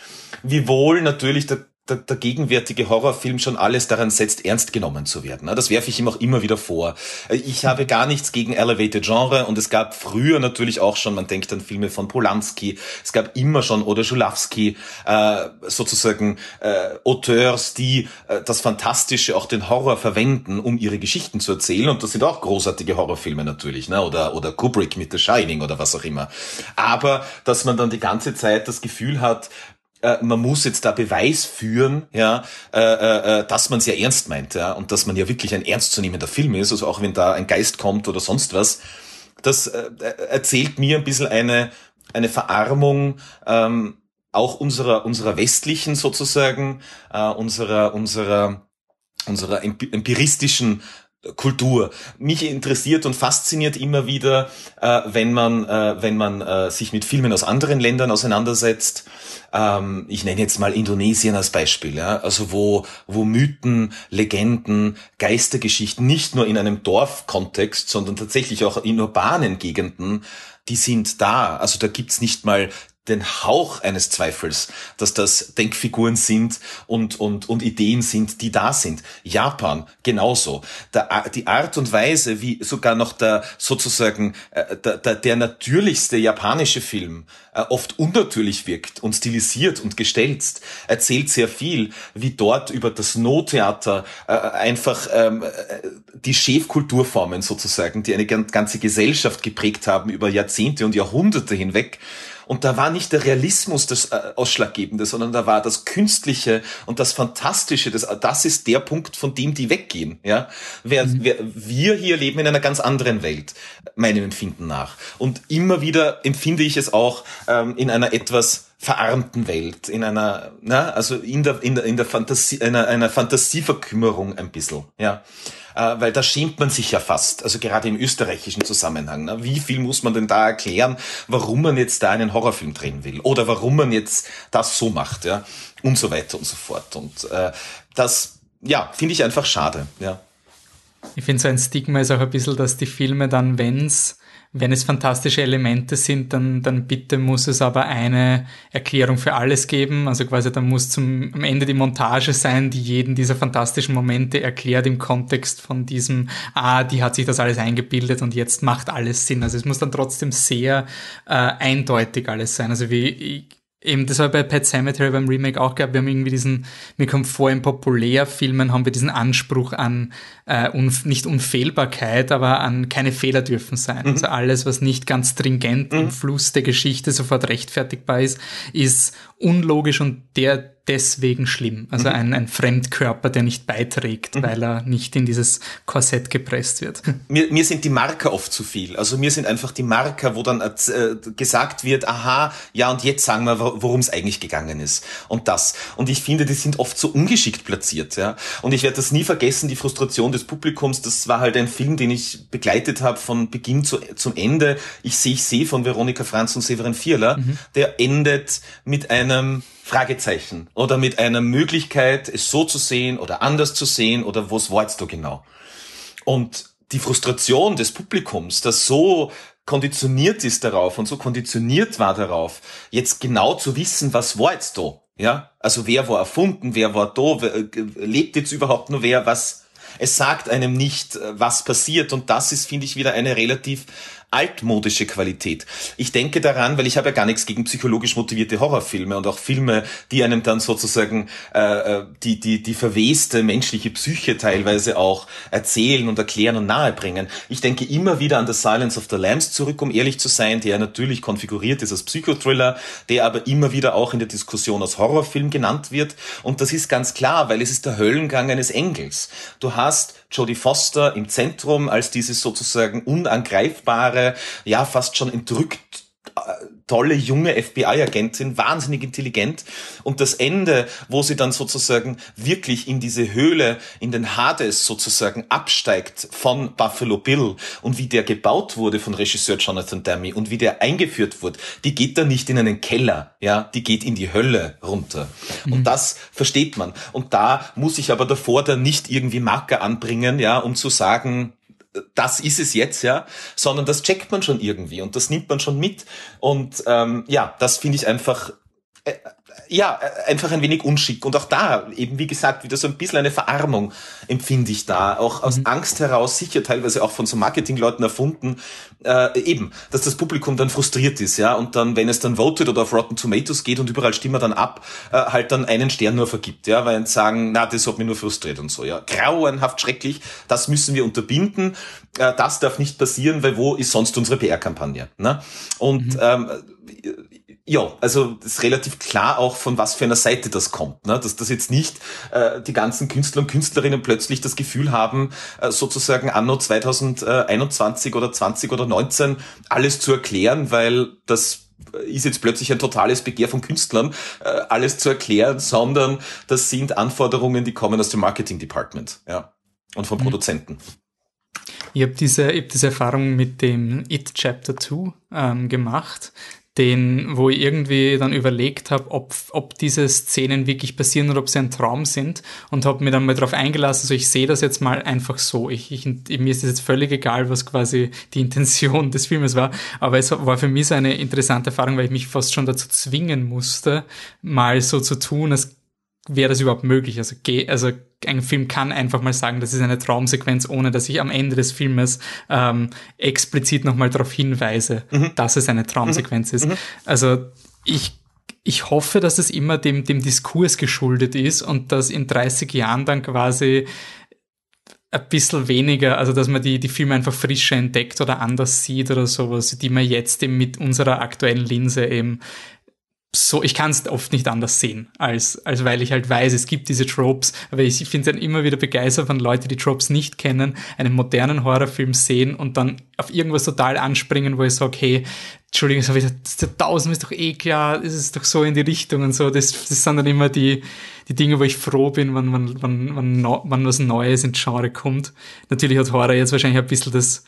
wiewohl natürlich der der, der gegenwärtige Horrorfilm schon alles daran setzt, ernst genommen zu werden. Das werfe ich ihm auch immer wieder vor. Ich habe gar nichts gegen Elevated Genre und es gab früher natürlich auch schon, man denkt an Filme von Polanski, es gab immer schon oder Schulawski, äh, sozusagen äh, Auteurs, die äh, das Fantastische, auch den Horror verwenden, um ihre Geschichten zu erzählen und das sind auch großartige Horrorfilme natürlich, ne? oder, oder Kubrick mit The Shining oder was auch immer. Aber, dass man dann die ganze Zeit das Gefühl hat, äh, man muss jetzt da Beweis führen, ja, äh, äh, dass man es ja ernst meint, ja, und dass man ja wirklich ein ernstzunehmender Film ist, also auch wenn da ein Geist kommt oder sonst was. Das äh, erzählt mir ein bisschen eine, eine Verarmung ähm, auch unserer, unserer westlichen sozusagen, äh, unserer, unserer, unserer empiristischen Kultur. Mich interessiert und fasziniert immer wieder, äh, wenn man, äh, wenn man äh, sich mit Filmen aus anderen Ländern auseinandersetzt. Ähm, ich nenne jetzt mal Indonesien als Beispiel, ja, also wo, wo Mythen, Legenden, Geistergeschichten nicht nur in einem Dorfkontext, sondern tatsächlich auch in urbanen Gegenden, die sind da. Also da gibt's nicht mal den Hauch eines Zweifels, dass das Denkfiguren sind und, und, und Ideen sind, die da sind. Japan genauso. Der, die Art und Weise, wie sogar noch der sozusagen äh, der, der, der natürlichste japanische Film äh, oft unnatürlich wirkt und stilisiert und gestelzt, erzählt sehr viel, wie dort über das No-Theater äh, einfach ähm, äh, die Chefkulturformen sozusagen, die eine ganze Gesellschaft geprägt haben über Jahrzehnte und Jahrhunderte hinweg, und da war nicht der Realismus das äh, Ausschlaggebende, sondern da war das Künstliche und das Fantastische. Das, das ist der Punkt, von dem die weggehen. Ja, Wer, mhm. wer, wir hier leben in einer ganz anderen Welt, meinem Empfinden nach. Und immer wieder empfinde ich es auch ähm, in einer etwas verarmten Welt, in einer, na, also in der, in der, in der Fantasie, einer, einer Fantasieverkümmerung ein bisschen, ja äh, weil da schämt man sich ja fast, also gerade im österreichischen Zusammenhang. Ne? Wie viel muss man denn da erklären, warum man jetzt da einen Horrorfilm drehen will oder warum man jetzt das so macht, ja, und so weiter und so fort. Und äh, das, ja, finde ich einfach schade, ja. Ich finde so ein Stigma ist auch ein bisschen, dass die Filme dann, wenn's wenn es fantastische Elemente sind, dann, dann bitte muss es aber eine Erklärung für alles geben. Also quasi dann muss zum, am Ende die Montage sein, die jeden dieser fantastischen Momente erklärt im Kontext von diesem, ah, die hat sich das alles eingebildet und jetzt macht alles Sinn. Also es muss dann trotzdem sehr äh, eindeutig alles sein. Also wie, ich, Eben, das war bei Pet Cemetery beim Remake auch gehabt. Wir haben irgendwie diesen, mir kommt vor, in Populärfilmen haben wir diesen Anspruch an, äh, unf nicht Unfehlbarkeit, aber an keine Fehler dürfen sein. Mhm. Also alles, was nicht ganz stringent mhm. im Fluss der Geschichte sofort rechtfertigbar ist, ist unlogisch und der deswegen schlimm. Also mhm. ein, ein Fremdkörper, der nicht beiträgt, mhm. weil er nicht in dieses Korsett gepresst wird. Mir, mir sind die Marker oft zu viel. Also mir sind einfach die Marker, wo dann äh, gesagt wird, aha, ja und jetzt sagen wir, worum es eigentlich gegangen ist. Und das. Und ich finde, die sind oft so ungeschickt platziert. Ja. Und ich werde das nie vergessen, die Frustration des Publikums. Das war halt ein Film, den ich begleitet habe von Beginn zu, zum Ende. Ich sehe, ich sehe von Veronika Franz und Severin Vierler. Mhm. Der endet mit einem Fragezeichen oder mit einer Möglichkeit, es so zu sehen oder anders zu sehen oder was wolltest du genau? Und die Frustration des Publikums, das so konditioniert ist darauf und so konditioniert war darauf, jetzt genau zu wissen, was jetzt da? Ja, also wer war erfunden, wer war da, äh, lebt jetzt überhaupt nur wer, was, es sagt einem nicht, äh, was passiert und das ist, finde ich, wieder eine relativ altmodische Qualität. Ich denke daran, weil ich habe ja gar nichts gegen psychologisch motivierte Horrorfilme und auch Filme, die einem dann sozusagen äh, äh, die, die, die verweste menschliche Psyche teilweise auch erzählen und erklären und nahebringen. Ich denke immer wieder an The Silence of the Lambs zurück, um ehrlich zu sein, der natürlich konfiguriert ist als Psychothriller, der aber immer wieder auch in der Diskussion als Horrorfilm genannt wird. Und das ist ganz klar, weil es ist der Höllengang eines Engels. Du hast Jodie Foster im Zentrum als dieses sozusagen unangreifbare, ja fast schon entrückt tolle junge FBI-Agentin, wahnsinnig intelligent. Und das Ende, wo sie dann sozusagen wirklich in diese Höhle, in den Hades sozusagen absteigt von Buffalo Bill und wie der gebaut wurde von Regisseur Jonathan Demme und wie der eingeführt wurde, die geht da nicht in einen Keller, ja, die geht in die Hölle runter. Mhm. Und das versteht man. Und da muss ich aber davor dann nicht irgendwie Marker anbringen, ja, um zu sagen, das ist es jetzt, ja, sondern das checkt man schon irgendwie und das nimmt man schon mit. Und ähm, ja, das finde ich einfach äh, ja, äh, einfach ein wenig unschick. Und auch da, eben wie gesagt, wieder so ein bisschen eine Verarmung empfinde ich da. Auch aus mhm. Angst heraus, sicher teilweise auch von so Marketingleuten erfunden, äh, eben, dass das Publikum dann frustriert ist, ja, und dann, wenn es dann voted oder auf Rotten Tomatoes geht und überall stimmen dann ab, äh, halt dann einen Stern nur vergibt, ja, weil sagen, na, das hat mich nur frustriert und so, ja. Grauenhaft schrecklich, das müssen wir unterbinden, äh, das darf nicht passieren, weil wo ist sonst unsere PR-Kampagne, ne? Und, mhm. ähm, ja, also ist relativ klar auch von was für einer Seite das kommt, ne? dass das jetzt nicht äh, die ganzen Künstler und Künstlerinnen plötzlich das Gefühl haben, äh, sozusagen anno 2021 oder 20 oder 19 alles zu erklären, weil das ist jetzt plötzlich ein totales Begehr von Künstlern, äh, alles zu erklären, sondern das sind Anforderungen, die kommen aus dem Marketing Department, ja, und von mhm. Produzenten. Ich habe diese, ich hab diese Erfahrung mit dem It Chapter 2 ähm, gemacht den, wo ich irgendwie dann überlegt habe, ob, ob diese Szenen wirklich passieren oder ob sie ein Traum sind und habe mir dann mal darauf eingelassen, also ich sehe das jetzt mal einfach so. Ich, ich, mir ist es jetzt völlig egal, was quasi die Intention des Filmes war, aber es war für mich so eine interessante Erfahrung, weil ich mich fast schon dazu zwingen musste, mal so zu tun, als wäre das überhaupt möglich. Also, also ein Film kann einfach mal sagen, das ist eine Traumsequenz, ohne dass ich am Ende des Filmes ähm, explizit nochmal darauf hinweise, mhm. dass es eine Traumsequenz mhm. ist. Mhm. Also ich ich hoffe, dass es immer dem, dem Diskurs geschuldet ist und dass in 30 Jahren dann quasi ein bisschen weniger, also dass man die, die Filme einfach frischer entdeckt oder anders sieht oder sowas, die man jetzt eben mit unserer aktuellen Linse eben so, ich kann es oft nicht anders sehen, als, als weil ich halt weiß, es gibt diese Tropes, aber ich finde es dann immer wieder begeistert, wenn Leute die Tropes nicht kennen, einen modernen Horrorfilm sehen und dann auf irgendwas total anspringen, wo ich sage, hey, Entschuldigung, das, ich, das tausend ist doch eh klar, das ist doch so in die Richtung und so. Das, das sind dann immer die, die Dinge, wo ich froh bin, wenn, wenn, wenn, wenn, wenn was Neues ins Genre kommt. Natürlich hat Horror jetzt wahrscheinlich ein bisschen das,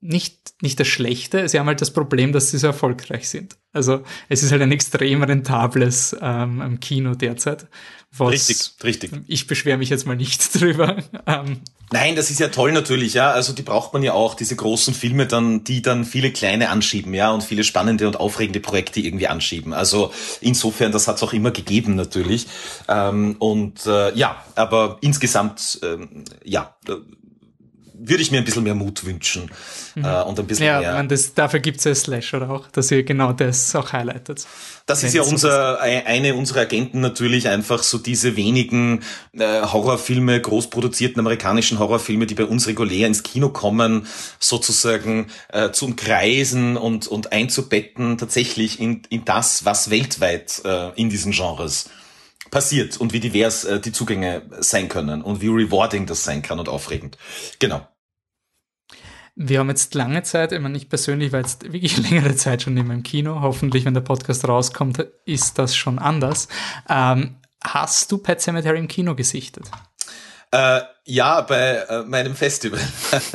nicht, nicht das Schlechte, sie haben halt das Problem, dass sie so erfolgreich sind. Also es ist halt ein extrem rentables ähm, Kino derzeit. Was richtig, richtig. Ich beschwere mich jetzt mal nicht drüber. Ähm, Nein, das ist ja toll natürlich, ja. Also die braucht man ja auch, diese großen Filme dann, die dann viele kleine anschieben, ja, und viele spannende und aufregende Projekte irgendwie anschieben. Also insofern, das hat es auch immer gegeben natürlich. Ähm, und äh, ja, aber insgesamt, ähm, ja, würde ich mir ein bisschen mehr Mut wünschen mhm. äh, und ein bisschen ja, mehr. Man, das, dafür gibt es ja Slasher auch, dass ihr genau das auch highlightet. Das ist ja unser, eine unserer Agenten natürlich einfach so diese wenigen äh, Horrorfilme, großproduzierten amerikanischen Horrorfilme, die bei uns regulär ins Kino kommen, sozusagen äh, zu umkreisen und, und einzubetten tatsächlich in, in das, was weltweit äh, in diesen Genres passiert und wie divers äh, die Zugänge sein können und wie rewarding das sein kann und aufregend. Genau. Wir haben jetzt lange Zeit, ich meine, ich persönlich war jetzt wirklich längere Zeit schon in meinem Kino. Hoffentlich, wenn der Podcast rauskommt, ist das schon anders. Ähm, hast du Pet Cemetery im Kino gesichtet? Äh, ja, bei äh, meinem Festival.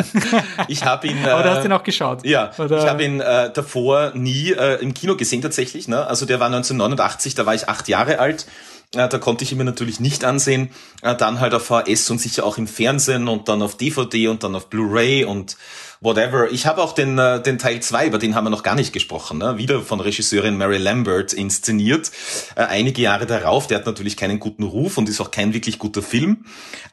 ich habe ihn. Äh, Aber du hast ihn auch geschaut. Ja, Oder? ich habe ihn äh, davor nie äh, im Kino gesehen tatsächlich. Ne? Also der war 1989, da war ich acht Jahre alt. Äh, da konnte ich ihn mir natürlich nicht ansehen. Äh, dann halt auf VHS und sicher auch im Fernsehen und dann auf DVD und dann auf Blu-ray und whatever. Ich habe auch den, äh, den Teil 2, über den haben wir noch gar nicht gesprochen, ne? wieder von Regisseurin Mary Lambert inszeniert. Äh, einige Jahre darauf, der hat natürlich keinen guten Ruf und ist auch kein wirklich guter Film.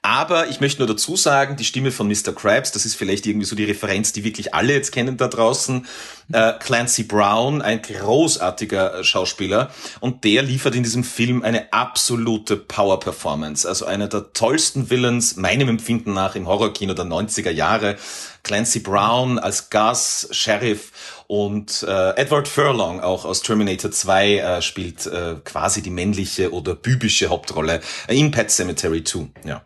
Aber ich möchte nur dazu sagen, die Stimme von Mr. Krabs, das ist vielleicht irgendwie so die Referenz, die wirklich alle jetzt kennen da draußen. Äh, Clancy Brown, ein großartiger äh, Schauspieler und der liefert in diesem Film eine absolute Power-Performance. Also einer der tollsten Villains, meinem Empfinden nach, im Horrorkino der 90er Jahre. Clancy Brown als Gus, Sheriff und äh, Edward Furlong auch aus Terminator 2 äh, spielt äh, quasi die männliche oder bübische Hauptrolle in Pet Cemetery 2. Ja.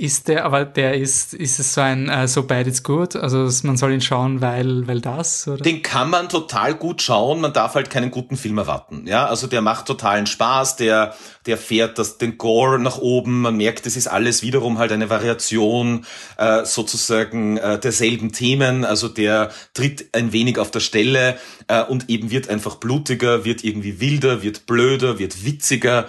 Ist der, aber der ist, ist es so ein, uh, so bad it's good? Also man soll ihn schauen, weil, weil das, oder? Den kann man total gut schauen, man darf halt keinen guten Film erwarten. Ja, also der macht totalen Spaß, der, der fährt das, den Gore nach oben, man merkt, es ist alles wiederum halt eine Variation, äh, sozusagen, äh, derselben Themen, also der tritt ein wenig auf der Stelle, äh, und eben wird einfach blutiger, wird irgendwie wilder, wird blöder, wird witziger,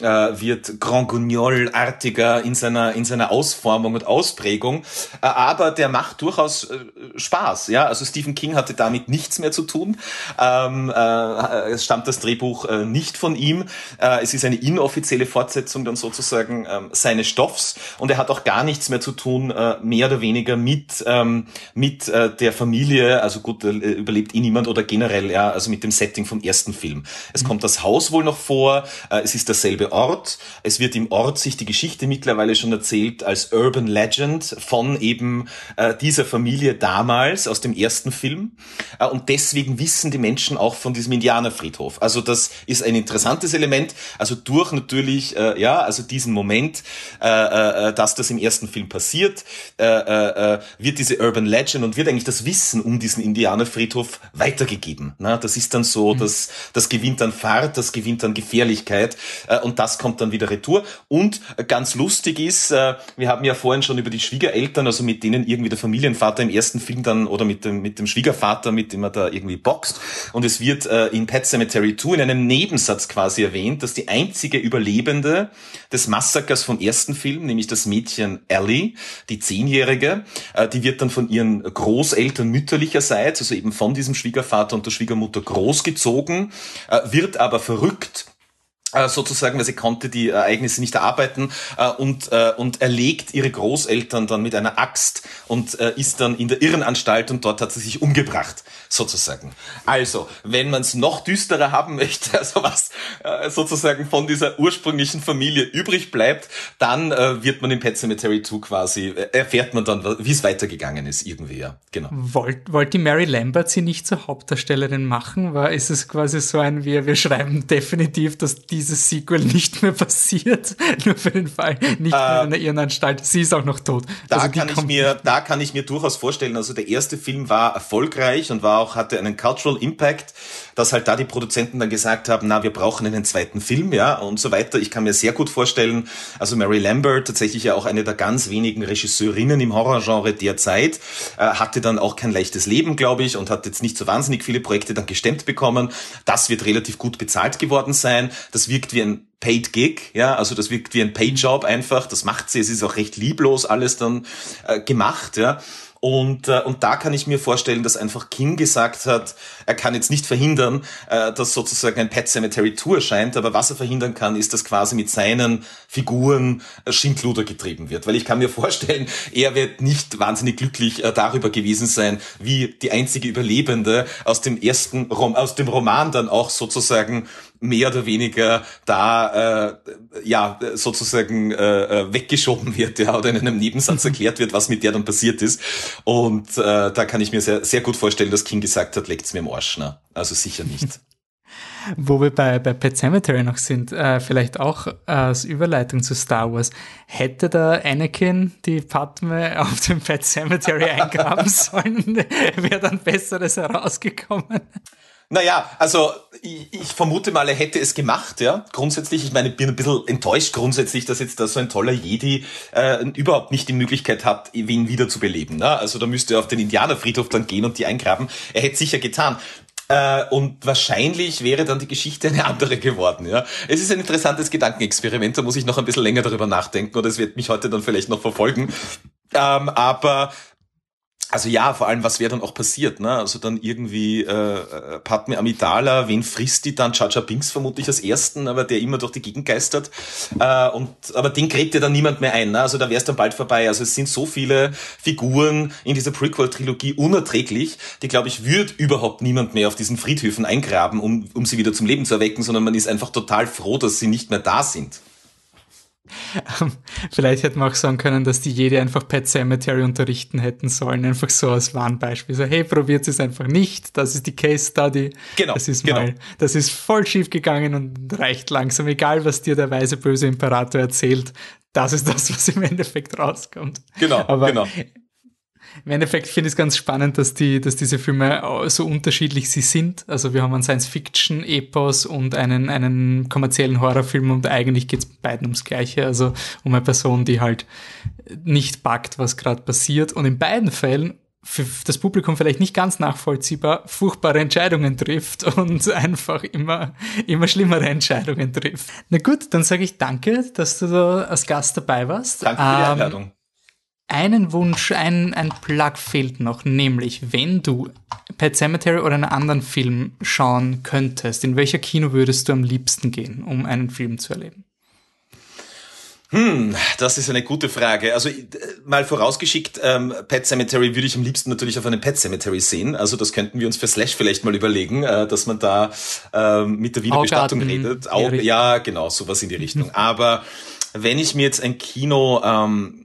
äh, wird Grand Guignol-artiger in seiner, in seiner Ausformung und Ausprägung. Äh, aber der macht durchaus äh, Spaß. Ja, also Stephen King hatte damit nichts mehr zu tun. Ähm, äh, es stammt das Drehbuch äh, nicht von ihm. Äh, es ist eine inoffizielle Fortsetzung dann sozusagen äh, seines Stoffs und er hat auch gar nichts mehr zu tun, äh, mehr oder weniger mit, ähm, mit äh, der Familie. Also gut, äh, überlebt ihn niemand oder generell, ja, also mit dem Setting vom ersten Film. Es mhm. kommt das Haus wohl noch vor. Äh, es ist dasselbe derselbe Ort. Es wird im Ort sich die Geschichte mittlerweile schon erzählt als Urban Legend von eben äh, dieser Familie damals aus dem ersten Film. Äh, und deswegen wissen die Menschen auch von diesem Indianerfriedhof. Also das ist ein interessantes Element. Also durch natürlich, äh, ja, also diesen Moment, äh, äh, äh dass das im ersten Film passiert, wird diese Urban Legend und wird eigentlich das Wissen um diesen Indianerfriedhof weitergegeben. Na, das ist dann so, mhm. dass das gewinnt dann Fahrt, das gewinnt dann Gefährlichkeit. Äh, und und das kommt dann wieder retour. Und ganz lustig ist, äh, wir haben ja vorhin schon über die Schwiegereltern, also mit denen irgendwie der Familienvater im ersten Film dann oder mit dem, mit dem Schwiegervater, mit dem er da irgendwie boxt. Und es wird äh, in Pet Cemetery 2 in einem Nebensatz quasi erwähnt, dass die einzige Überlebende des Massakers vom ersten Film, nämlich das Mädchen Ellie, die Zehnjährige, äh, die wird dann von ihren Großeltern mütterlicherseits, also eben von diesem Schwiegervater und der Schwiegermutter großgezogen, wird aber verrückt sozusagen, weil sie konnte die Ereignisse nicht erarbeiten äh, und, äh, und erlegt ihre Großeltern dann mit einer Axt und äh, ist dann in der Irrenanstalt und dort hat sie sich umgebracht, sozusagen. Also, wenn man es noch düsterer haben möchte, also was äh, sozusagen von dieser ursprünglichen Familie übrig bleibt, dann äh, wird man in Pet Cemetery 2 quasi, äh, erfährt man dann, wie es weitergegangen ist, irgendwie, ja, genau. Wollt, wollt die Mary Lambert sie nicht zur Hauptdarstellerin machen? War, ist es quasi so ein, wir, wir schreiben definitiv, dass diese dieses Sequel nicht mehr passiert. Nur für den Fall, nicht mehr in der Irrenanstalt. Sie ist auch noch tot. Da also kann ich mir, da kann ich mir durchaus vorstellen, also der erste Film war erfolgreich und war auch, hatte einen Cultural Impact, dass halt da die Produzenten dann gesagt haben, na, wir brauchen einen zweiten Film, ja, und so weiter. Ich kann mir sehr gut vorstellen, also Mary Lambert, tatsächlich ja auch eine der ganz wenigen Regisseurinnen im Horrorgenre der Zeit, äh, hatte dann auch kein leichtes Leben, glaube ich, und hat jetzt nicht so wahnsinnig viele Projekte dann gestemmt bekommen. Das wird relativ gut bezahlt geworden sein. Das wirkt wie ein Paid Gig, ja, also das wirkt wie ein Paid Job einfach. Das macht sie. Es ist auch recht lieblos alles dann äh, gemacht, ja. Und, äh, und da kann ich mir vorstellen, dass einfach King gesagt hat, er kann jetzt nicht verhindern, äh, dass sozusagen ein Pet Cemetery Tour erscheint, aber was er verhindern kann, ist, dass quasi mit seinen Figuren äh, Schindluder getrieben wird. Weil ich kann mir vorstellen, er wird nicht wahnsinnig glücklich äh, darüber gewesen sein, wie die einzige Überlebende aus dem ersten, Rom aus dem Roman dann auch sozusagen mehr oder weniger da äh, ja sozusagen äh, äh, weggeschoben wird ja oder in einem Nebensatz erklärt wird, was mit der dann passiert ist. Und äh, da kann ich mir sehr, sehr gut vorstellen, dass King gesagt hat, leckt's mir im Arsch. Ne? Also sicher nicht. Wo wir bei, bei Pet Cemetery noch sind, äh, vielleicht auch äh, als Überleitung zu Star Wars. Hätte da Anakin die Padme auf dem Pet Cemetery eingraben sollen, wäre dann Besseres herausgekommen. Naja, also ich, ich vermute mal, er hätte es gemacht, ja. Grundsätzlich, ich meine, ich bin ein bisschen enttäuscht grundsätzlich, dass jetzt da so ein toller Jedi äh, überhaupt nicht die Möglichkeit hat, ihn wieder zu beleben. Ne? Also da müsste er auf den Indianerfriedhof dann gehen und die eingraben. Er hätte sicher getan. Äh, und wahrscheinlich wäre dann die Geschichte eine andere geworden. Ja, Es ist ein interessantes Gedankenexperiment, da muss ich noch ein bisschen länger darüber nachdenken oder es wird mich heute dann vielleicht noch verfolgen. Ähm, aber also ja, vor allem, was wäre dann auch passiert, ne? Also dann irgendwie äh, äh Padme Amidala, wen frisst die dann? Chacha Binks vermutlich als ersten, aber der immer durch die Gegend geistert. Äh, und aber den gräbt ja dann niemand mehr ein, ne? Also da wäre es dann bald vorbei. Also es sind so viele Figuren in dieser Prequel-Trilogie unerträglich, die, glaube ich, wird überhaupt niemand mehr auf diesen Friedhöfen eingraben, um, um sie wieder zum Leben zu erwecken, sondern man ist einfach total froh, dass sie nicht mehr da sind. Vielleicht hätte man auch sagen können, dass die jede einfach Pet Cemetery unterrichten hätten sollen, einfach so als Warnbeispiel. So, hey, probiert es einfach nicht, das ist die Case Study. Genau. Das ist genau. mal, das ist voll schief gegangen und reicht langsam, egal was dir der weise böse Imperator erzählt. Das ist das, was im Endeffekt rauskommt. Genau, Aber genau im Endeffekt finde ich es ganz spannend, dass, die, dass diese Filme so unterschiedlich sie sind. Also wir haben einen Science-Fiction-Epos und einen, einen kommerziellen Horrorfilm und eigentlich geht es beiden ums Gleiche. Also um eine Person, die halt nicht packt, was gerade passiert. Und in beiden Fällen für das Publikum vielleicht nicht ganz nachvollziehbar furchtbare Entscheidungen trifft und einfach immer, immer schlimmere Entscheidungen trifft. Na gut, dann sage ich danke, dass du da als Gast dabei warst. Danke für die ähm, Einladung einen Wunsch, ein, ein Plug fehlt noch, nämlich wenn du Pet Cemetery oder einen anderen Film schauen könntest, in welcher Kino würdest du am liebsten gehen, um einen Film zu erleben? Hm, das ist eine gute Frage. Also äh, mal vorausgeschickt, ähm, Pet Cemetery würde ich am liebsten natürlich auf einem Pet Cemetery sehen. Also das könnten wir uns für Slash vielleicht mal überlegen, äh, dass man da äh, mit der Wiener Bestattung redet. Auch, ja, genau, sowas in die Richtung. Aber wenn ich mir jetzt ein Kino ähm,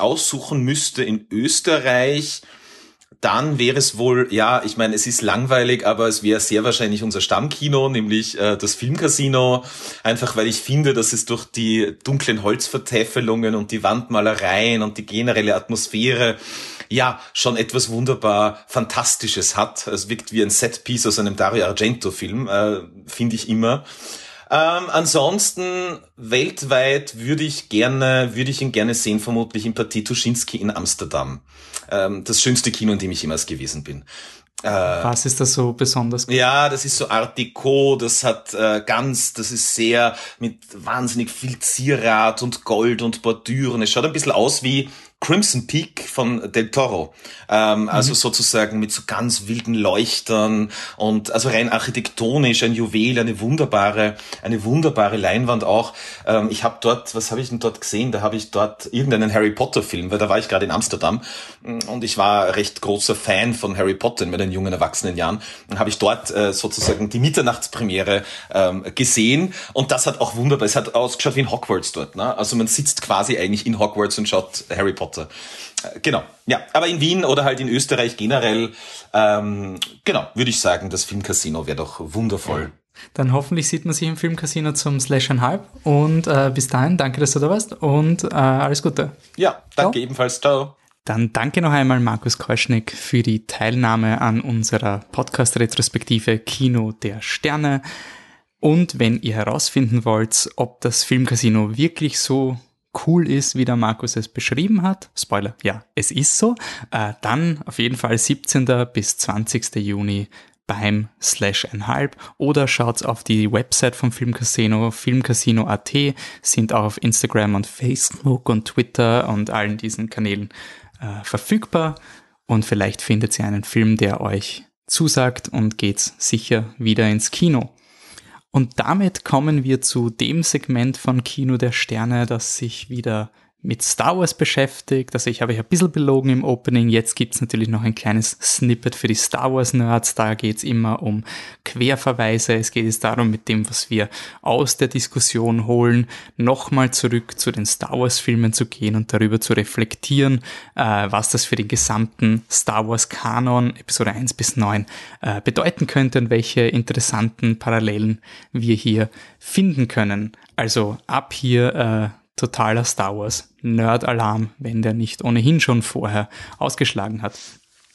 aussuchen müsste in Österreich, dann wäre es wohl, ja, ich meine, es ist langweilig, aber es wäre sehr wahrscheinlich unser Stammkino, nämlich äh, das Filmcasino. Einfach weil ich finde, dass es durch die dunklen Holzvertäfelungen und die Wandmalereien und die generelle Atmosphäre ja schon etwas wunderbar Fantastisches hat. Es wirkt wie ein Setpiece aus einem Dario Argento-Film, äh, finde ich immer. Ähm, ansonsten weltweit würde ich gerne, würde ich ihn gerne sehen, vermutlich im Partie Tuschinski in Amsterdam. Ähm, das schönste Kino, in dem ich jemals gewesen bin. Äh, Was ist das so besonders? Gut? Ja, das ist so Art Deco, das hat äh, ganz, das ist sehr mit wahnsinnig viel Zierrat und Gold und Bordüren. Es schaut ein bisschen aus wie Crimson Peak von Del Toro. Ähm, also mhm. sozusagen mit so ganz wilden Leuchtern und also rein architektonisch ein Juwel, eine wunderbare, eine wunderbare Leinwand auch. Ähm, ich habe dort, was habe ich denn dort gesehen? Da habe ich dort irgendeinen Harry Potter Film, weil da war ich gerade in Amsterdam und ich war recht großer Fan von Harry Potter in meinen jungen erwachsenen Jahren. Dann habe ich dort äh, sozusagen die Mitternachtspremiere ähm, gesehen und das hat auch wunderbar, es hat ausgeschaut wie in Hogwarts dort. Ne? Also man sitzt quasi eigentlich in Hogwarts und schaut Harry Potter Potter. Äh, genau, ja. Aber in Wien oder halt in Österreich generell, ähm, genau, würde ich sagen, das Filmcasino wäre doch wundervoll. Dann hoffentlich sieht man sich im Filmcasino zum Slash and Halb. Und äh, bis dahin, danke, dass du da warst und äh, alles Gute. Ja, danke Ciao. ebenfalls. Ciao. Dann danke noch einmal Markus Keuschnick für die Teilnahme an unserer Podcast-Retrospektive Kino der Sterne. Und wenn ihr herausfinden wollt, ob das Filmcasino wirklich so cool ist, wie der Markus es beschrieben hat, Spoiler, ja, es ist so, äh, dann auf jeden Fall 17. bis 20. Juni beim Slash einhalb oder schaut auf die Website vom Filmcasino, filmcasino.at, sind auch auf Instagram und Facebook und Twitter und allen diesen Kanälen äh, verfügbar und vielleicht findet ihr einen Film, der euch zusagt und geht's sicher wieder ins Kino. Und damit kommen wir zu dem Segment von Kino der Sterne, das sich wieder mit Star Wars beschäftigt. Also ich habe euch ein bisschen belogen im Opening. Jetzt gibt's natürlich noch ein kleines Snippet für die Star Wars Nerds. Da geht's immer um Querverweise. Es geht jetzt darum, mit dem, was wir aus der Diskussion holen, nochmal zurück zu den Star Wars Filmen zu gehen und darüber zu reflektieren, äh, was das für den gesamten Star Wars Kanon, Episode 1 bis 9, äh, bedeuten könnte und welche interessanten Parallelen wir hier finden können. Also ab hier äh, totaler Star Wars Nerd-Alarm, wenn der nicht ohnehin schon vorher ausgeschlagen hat.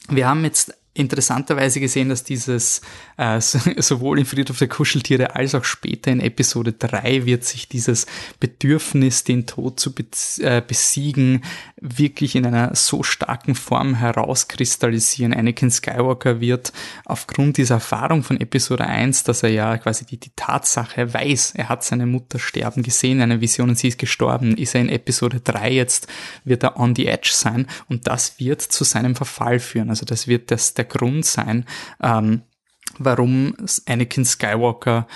Wir haben jetzt interessanterweise gesehen, dass dieses äh, sowohl in Friedhof der Kuscheltiere als auch später in Episode 3 wird sich dieses Bedürfnis, den Tod zu äh, besiegen, wirklich in einer so starken Form herauskristallisieren. Anakin Skywalker wird aufgrund dieser Erfahrung von Episode 1, dass er ja quasi die, die Tatsache weiß, er hat seine Mutter sterben gesehen, eine Vision und sie ist gestorben, ist er in Episode 3 jetzt, wird er on the edge sein und das wird zu seinem Verfall führen. Also das wird das, der Grund sein, ähm, warum Anakin Skywalker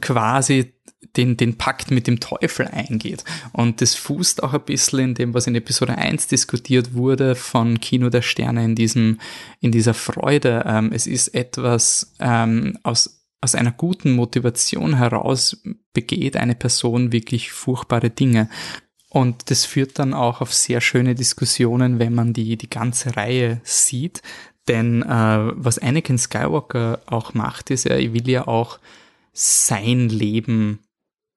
quasi den, den Pakt mit dem Teufel eingeht. Und das fußt auch ein bisschen in dem, was in Episode 1 diskutiert wurde von Kino der Sterne in diesem, in dieser Freude. Ähm, es ist etwas ähm, aus, aus einer guten Motivation heraus begeht eine Person wirklich furchtbare Dinge. Und das führt dann auch auf sehr schöne Diskussionen, wenn man die, die ganze Reihe sieht. Denn äh, was Anakin Skywalker auch macht, ist, er will ja auch sein Leben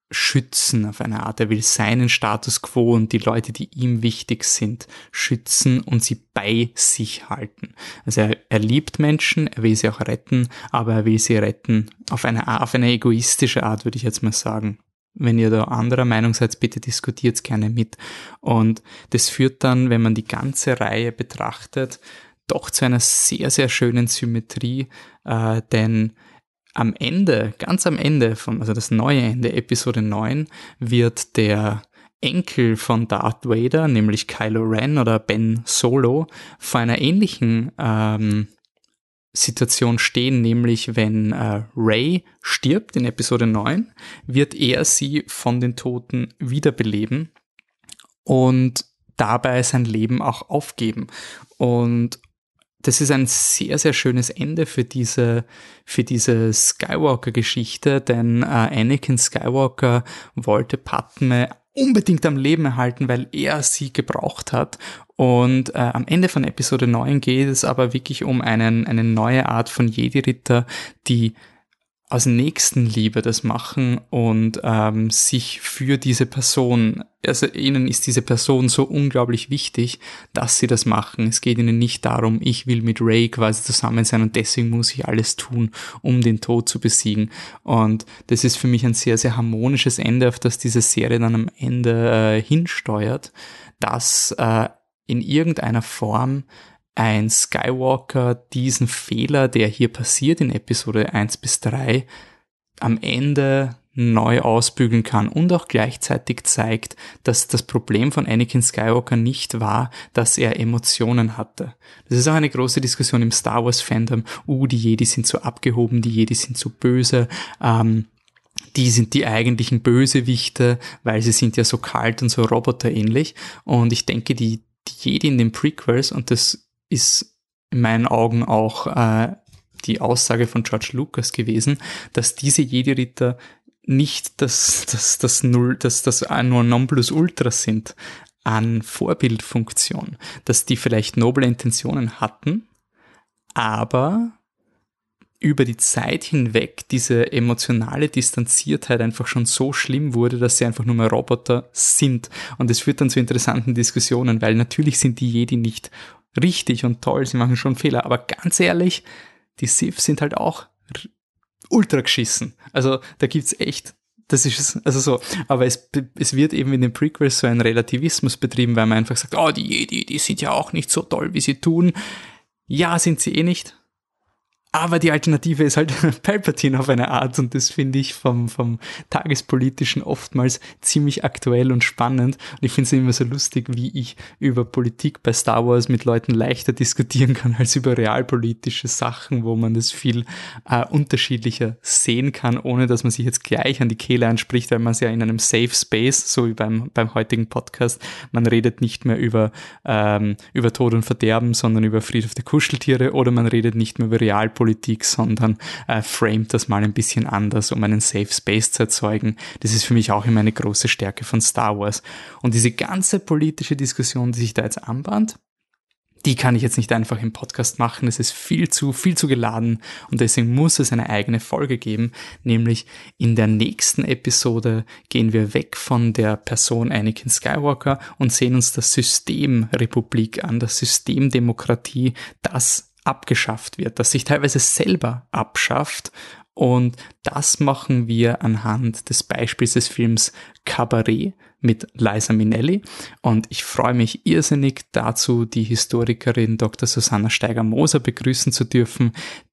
schützen auf eine Art. Er will seinen Status quo und die Leute, die ihm wichtig sind, schützen und sie bei sich halten. Also er, er liebt Menschen, er will sie auch retten, aber er will sie retten auf eine, auf eine egoistische Art, würde ich jetzt mal sagen. Wenn ihr da anderer Meinung seid, bitte diskutiert gerne mit. Und das führt dann, wenn man die ganze Reihe betrachtet, doch zu einer sehr, sehr schönen Symmetrie, äh, denn am Ende, ganz am Ende von, also das neue Ende, Episode 9, wird der Enkel von Darth Vader, nämlich Kylo Ren oder Ben Solo, vor einer ähnlichen ähm, Situation stehen, nämlich wenn äh, Ray stirbt in Episode 9, wird er sie von den Toten wiederbeleben und dabei sein Leben auch aufgeben. Und das ist ein sehr, sehr schönes Ende für diese, für diese Skywalker-Geschichte, denn äh, Anakin Skywalker wollte Padme unbedingt am Leben erhalten, weil er sie gebraucht hat. Und äh, am Ende von Episode 9 geht es aber wirklich um einen, eine neue Art von Jedi-Ritter, die aus Nächstenliebe das machen und ähm, sich für diese Person, also ihnen ist diese Person so unglaublich wichtig, dass sie das machen. Es geht ihnen nicht darum, ich will mit Ray quasi zusammen sein und deswegen muss ich alles tun, um den Tod zu besiegen. Und das ist für mich ein sehr, sehr harmonisches Ende, auf das diese Serie dann am Ende äh, hinsteuert, dass äh, in irgendeiner Form ein Skywalker diesen Fehler, der hier passiert in Episode 1 bis 3, am Ende neu ausbügeln kann und auch gleichzeitig zeigt, dass das Problem von Anakin Skywalker nicht war, dass er Emotionen hatte. Das ist auch eine große Diskussion im Star Wars Fandom. Uh, die Jedi sind so abgehoben, die Jedi sind so böse. Ähm, die sind die eigentlichen Bösewichte, weil sie sind ja so kalt und so roboterähnlich. Und ich denke, die, die Jedi in den Prequels, und das ist in meinen Augen auch äh, die Aussage von George Lucas gewesen, dass diese Jedi-Ritter nicht das, das, das Null, das, das nur Nonplusultra sind an Vorbildfunktion, dass die vielleicht noble Intentionen hatten, aber über die Zeit hinweg diese emotionale Distanziertheit einfach schon so schlimm wurde, dass sie einfach nur mehr Roboter sind. Und es führt dann zu interessanten Diskussionen, weil natürlich sind die Jedi nicht richtig und toll, sie machen schon Fehler, aber ganz ehrlich, die Sith sind halt auch ultra geschissen. Also da gibt's echt, das ist also so, aber es, es wird eben in den Prequels so ein Relativismus betrieben, weil man einfach sagt, oh, die Jedi, die sind ja auch nicht so toll, wie sie tun. Ja, sind sie eh nicht. Aber die Alternative ist halt Palpatine auf eine Art und das finde ich vom, vom Tagespolitischen oftmals ziemlich aktuell und spannend. Und ich finde es immer so lustig, wie ich über Politik bei Star Wars mit Leuten leichter diskutieren kann als über realpolitische Sachen, wo man das viel äh, unterschiedlicher sehen kann, ohne dass man sich jetzt gleich an die Kehle anspricht, weil man es ja in einem Safe Space, so wie beim, beim heutigen Podcast, man redet nicht mehr über, ähm, über Tod und Verderben, sondern über Friedhof der Kuscheltiere oder man redet nicht mehr über Realpolitik Politik, sondern äh, framet das mal ein bisschen anders, um einen Safe Space zu erzeugen. Das ist für mich auch immer eine große Stärke von Star Wars. Und diese ganze politische Diskussion, die sich da jetzt anbahnt, die kann ich jetzt nicht einfach im Podcast machen. Es ist viel zu, viel zu geladen und deswegen muss es eine eigene Folge geben. Nämlich in der nächsten Episode gehen wir weg von der Person Anakin Skywalker und sehen uns das System Republik an, das System Demokratie, das abgeschafft wird, das sich teilweise selber abschafft. Und das machen wir anhand des Beispiels des Films Cabaret mit Liza Minnelli. Und ich freue mich irrsinnig dazu, die Historikerin Dr. Susanna Steiger-Moser begrüßen zu dürfen,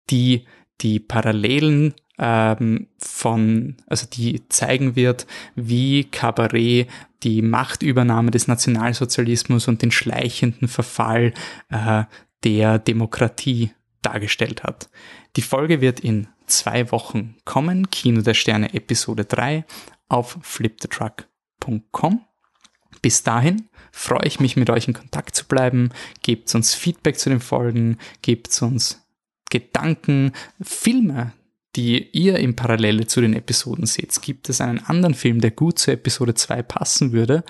die die Parallelen ähm, von, also die zeigen wird, wie Cabaret die Machtübernahme des Nationalsozialismus und den schleichenden Verfall äh, der Demokratie dargestellt hat. Die Folge wird in zwei Wochen kommen, Kino der Sterne Episode 3 auf flipthetruck.com. Bis dahin freue ich mich mit euch in Kontakt zu bleiben. Gebt uns Feedback zu den Folgen, gebt uns Gedanken, Filme, die ihr im Parallele zu den Episoden seht. Gibt es einen anderen Film, der gut zur Episode 2 passen würde?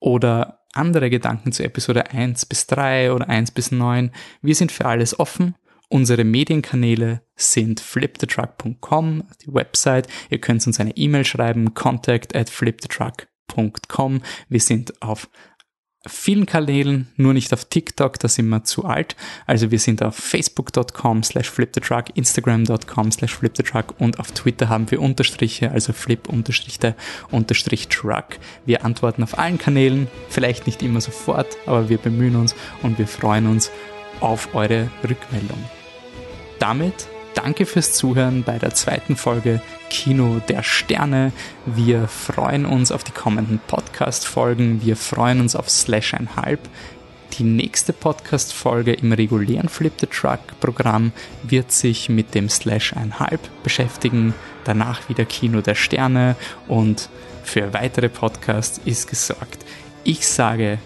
Oder andere Gedanken zu Episode 1 bis 3 oder 1 bis 9. Wir sind für alles offen. Unsere Medienkanäle sind flipthetruck.com, die Website. Ihr könnt uns eine E-Mail schreiben, contact at flipthetruck.com. Wir sind auf vielen Kanälen, nur nicht auf TikTok, da sind wir zu alt. Also wir sind auf facebook.com slash flipthetruck, instagram.com slash flipthetruck und auf Twitter haben wir Unterstriche, also flip unterstrich unterstrich truck. Wir antworten auf allen Kanälen, vielleicht nicht immer sofort, aber wir bemühen uns und wir freuen uns auf eure Rückmeldung. Damit Danke fürs Zuhören bei der zweiten Folge Kino der Sterne. Wir freuen uns auf die kommenden Podcast-Folgen. Wir freuen uns auf Slash einhalb. Die nächste Podcast-Folge im regulären Flip the Truck-Programm wird sich mit dem Slash einhalb beschäftigen. Danach wieder Kino der Sterne und für weitere Podcasts ist gesorgt. Ich sage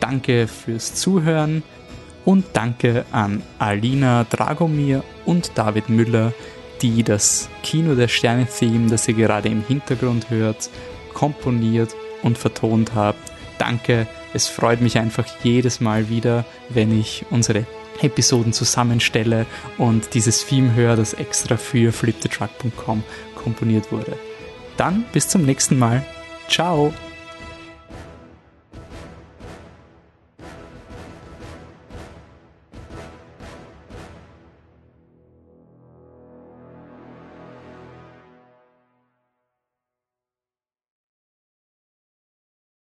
Danke fürs Zuhören und danke an Alina Dragomir und David Müller, die das Kino der Sterne-Theme, das ihr gerade im Hintergrund hört, komponiert und vertont habt. Danke, es freut mich einfach jedes Mal wieder, wenn ich unsere Episoden zusammenstelle und dieses Theme höre, das extra für fliptetruck.com komponiert wurde. Dann bis zum nächsten Mal. Ciao!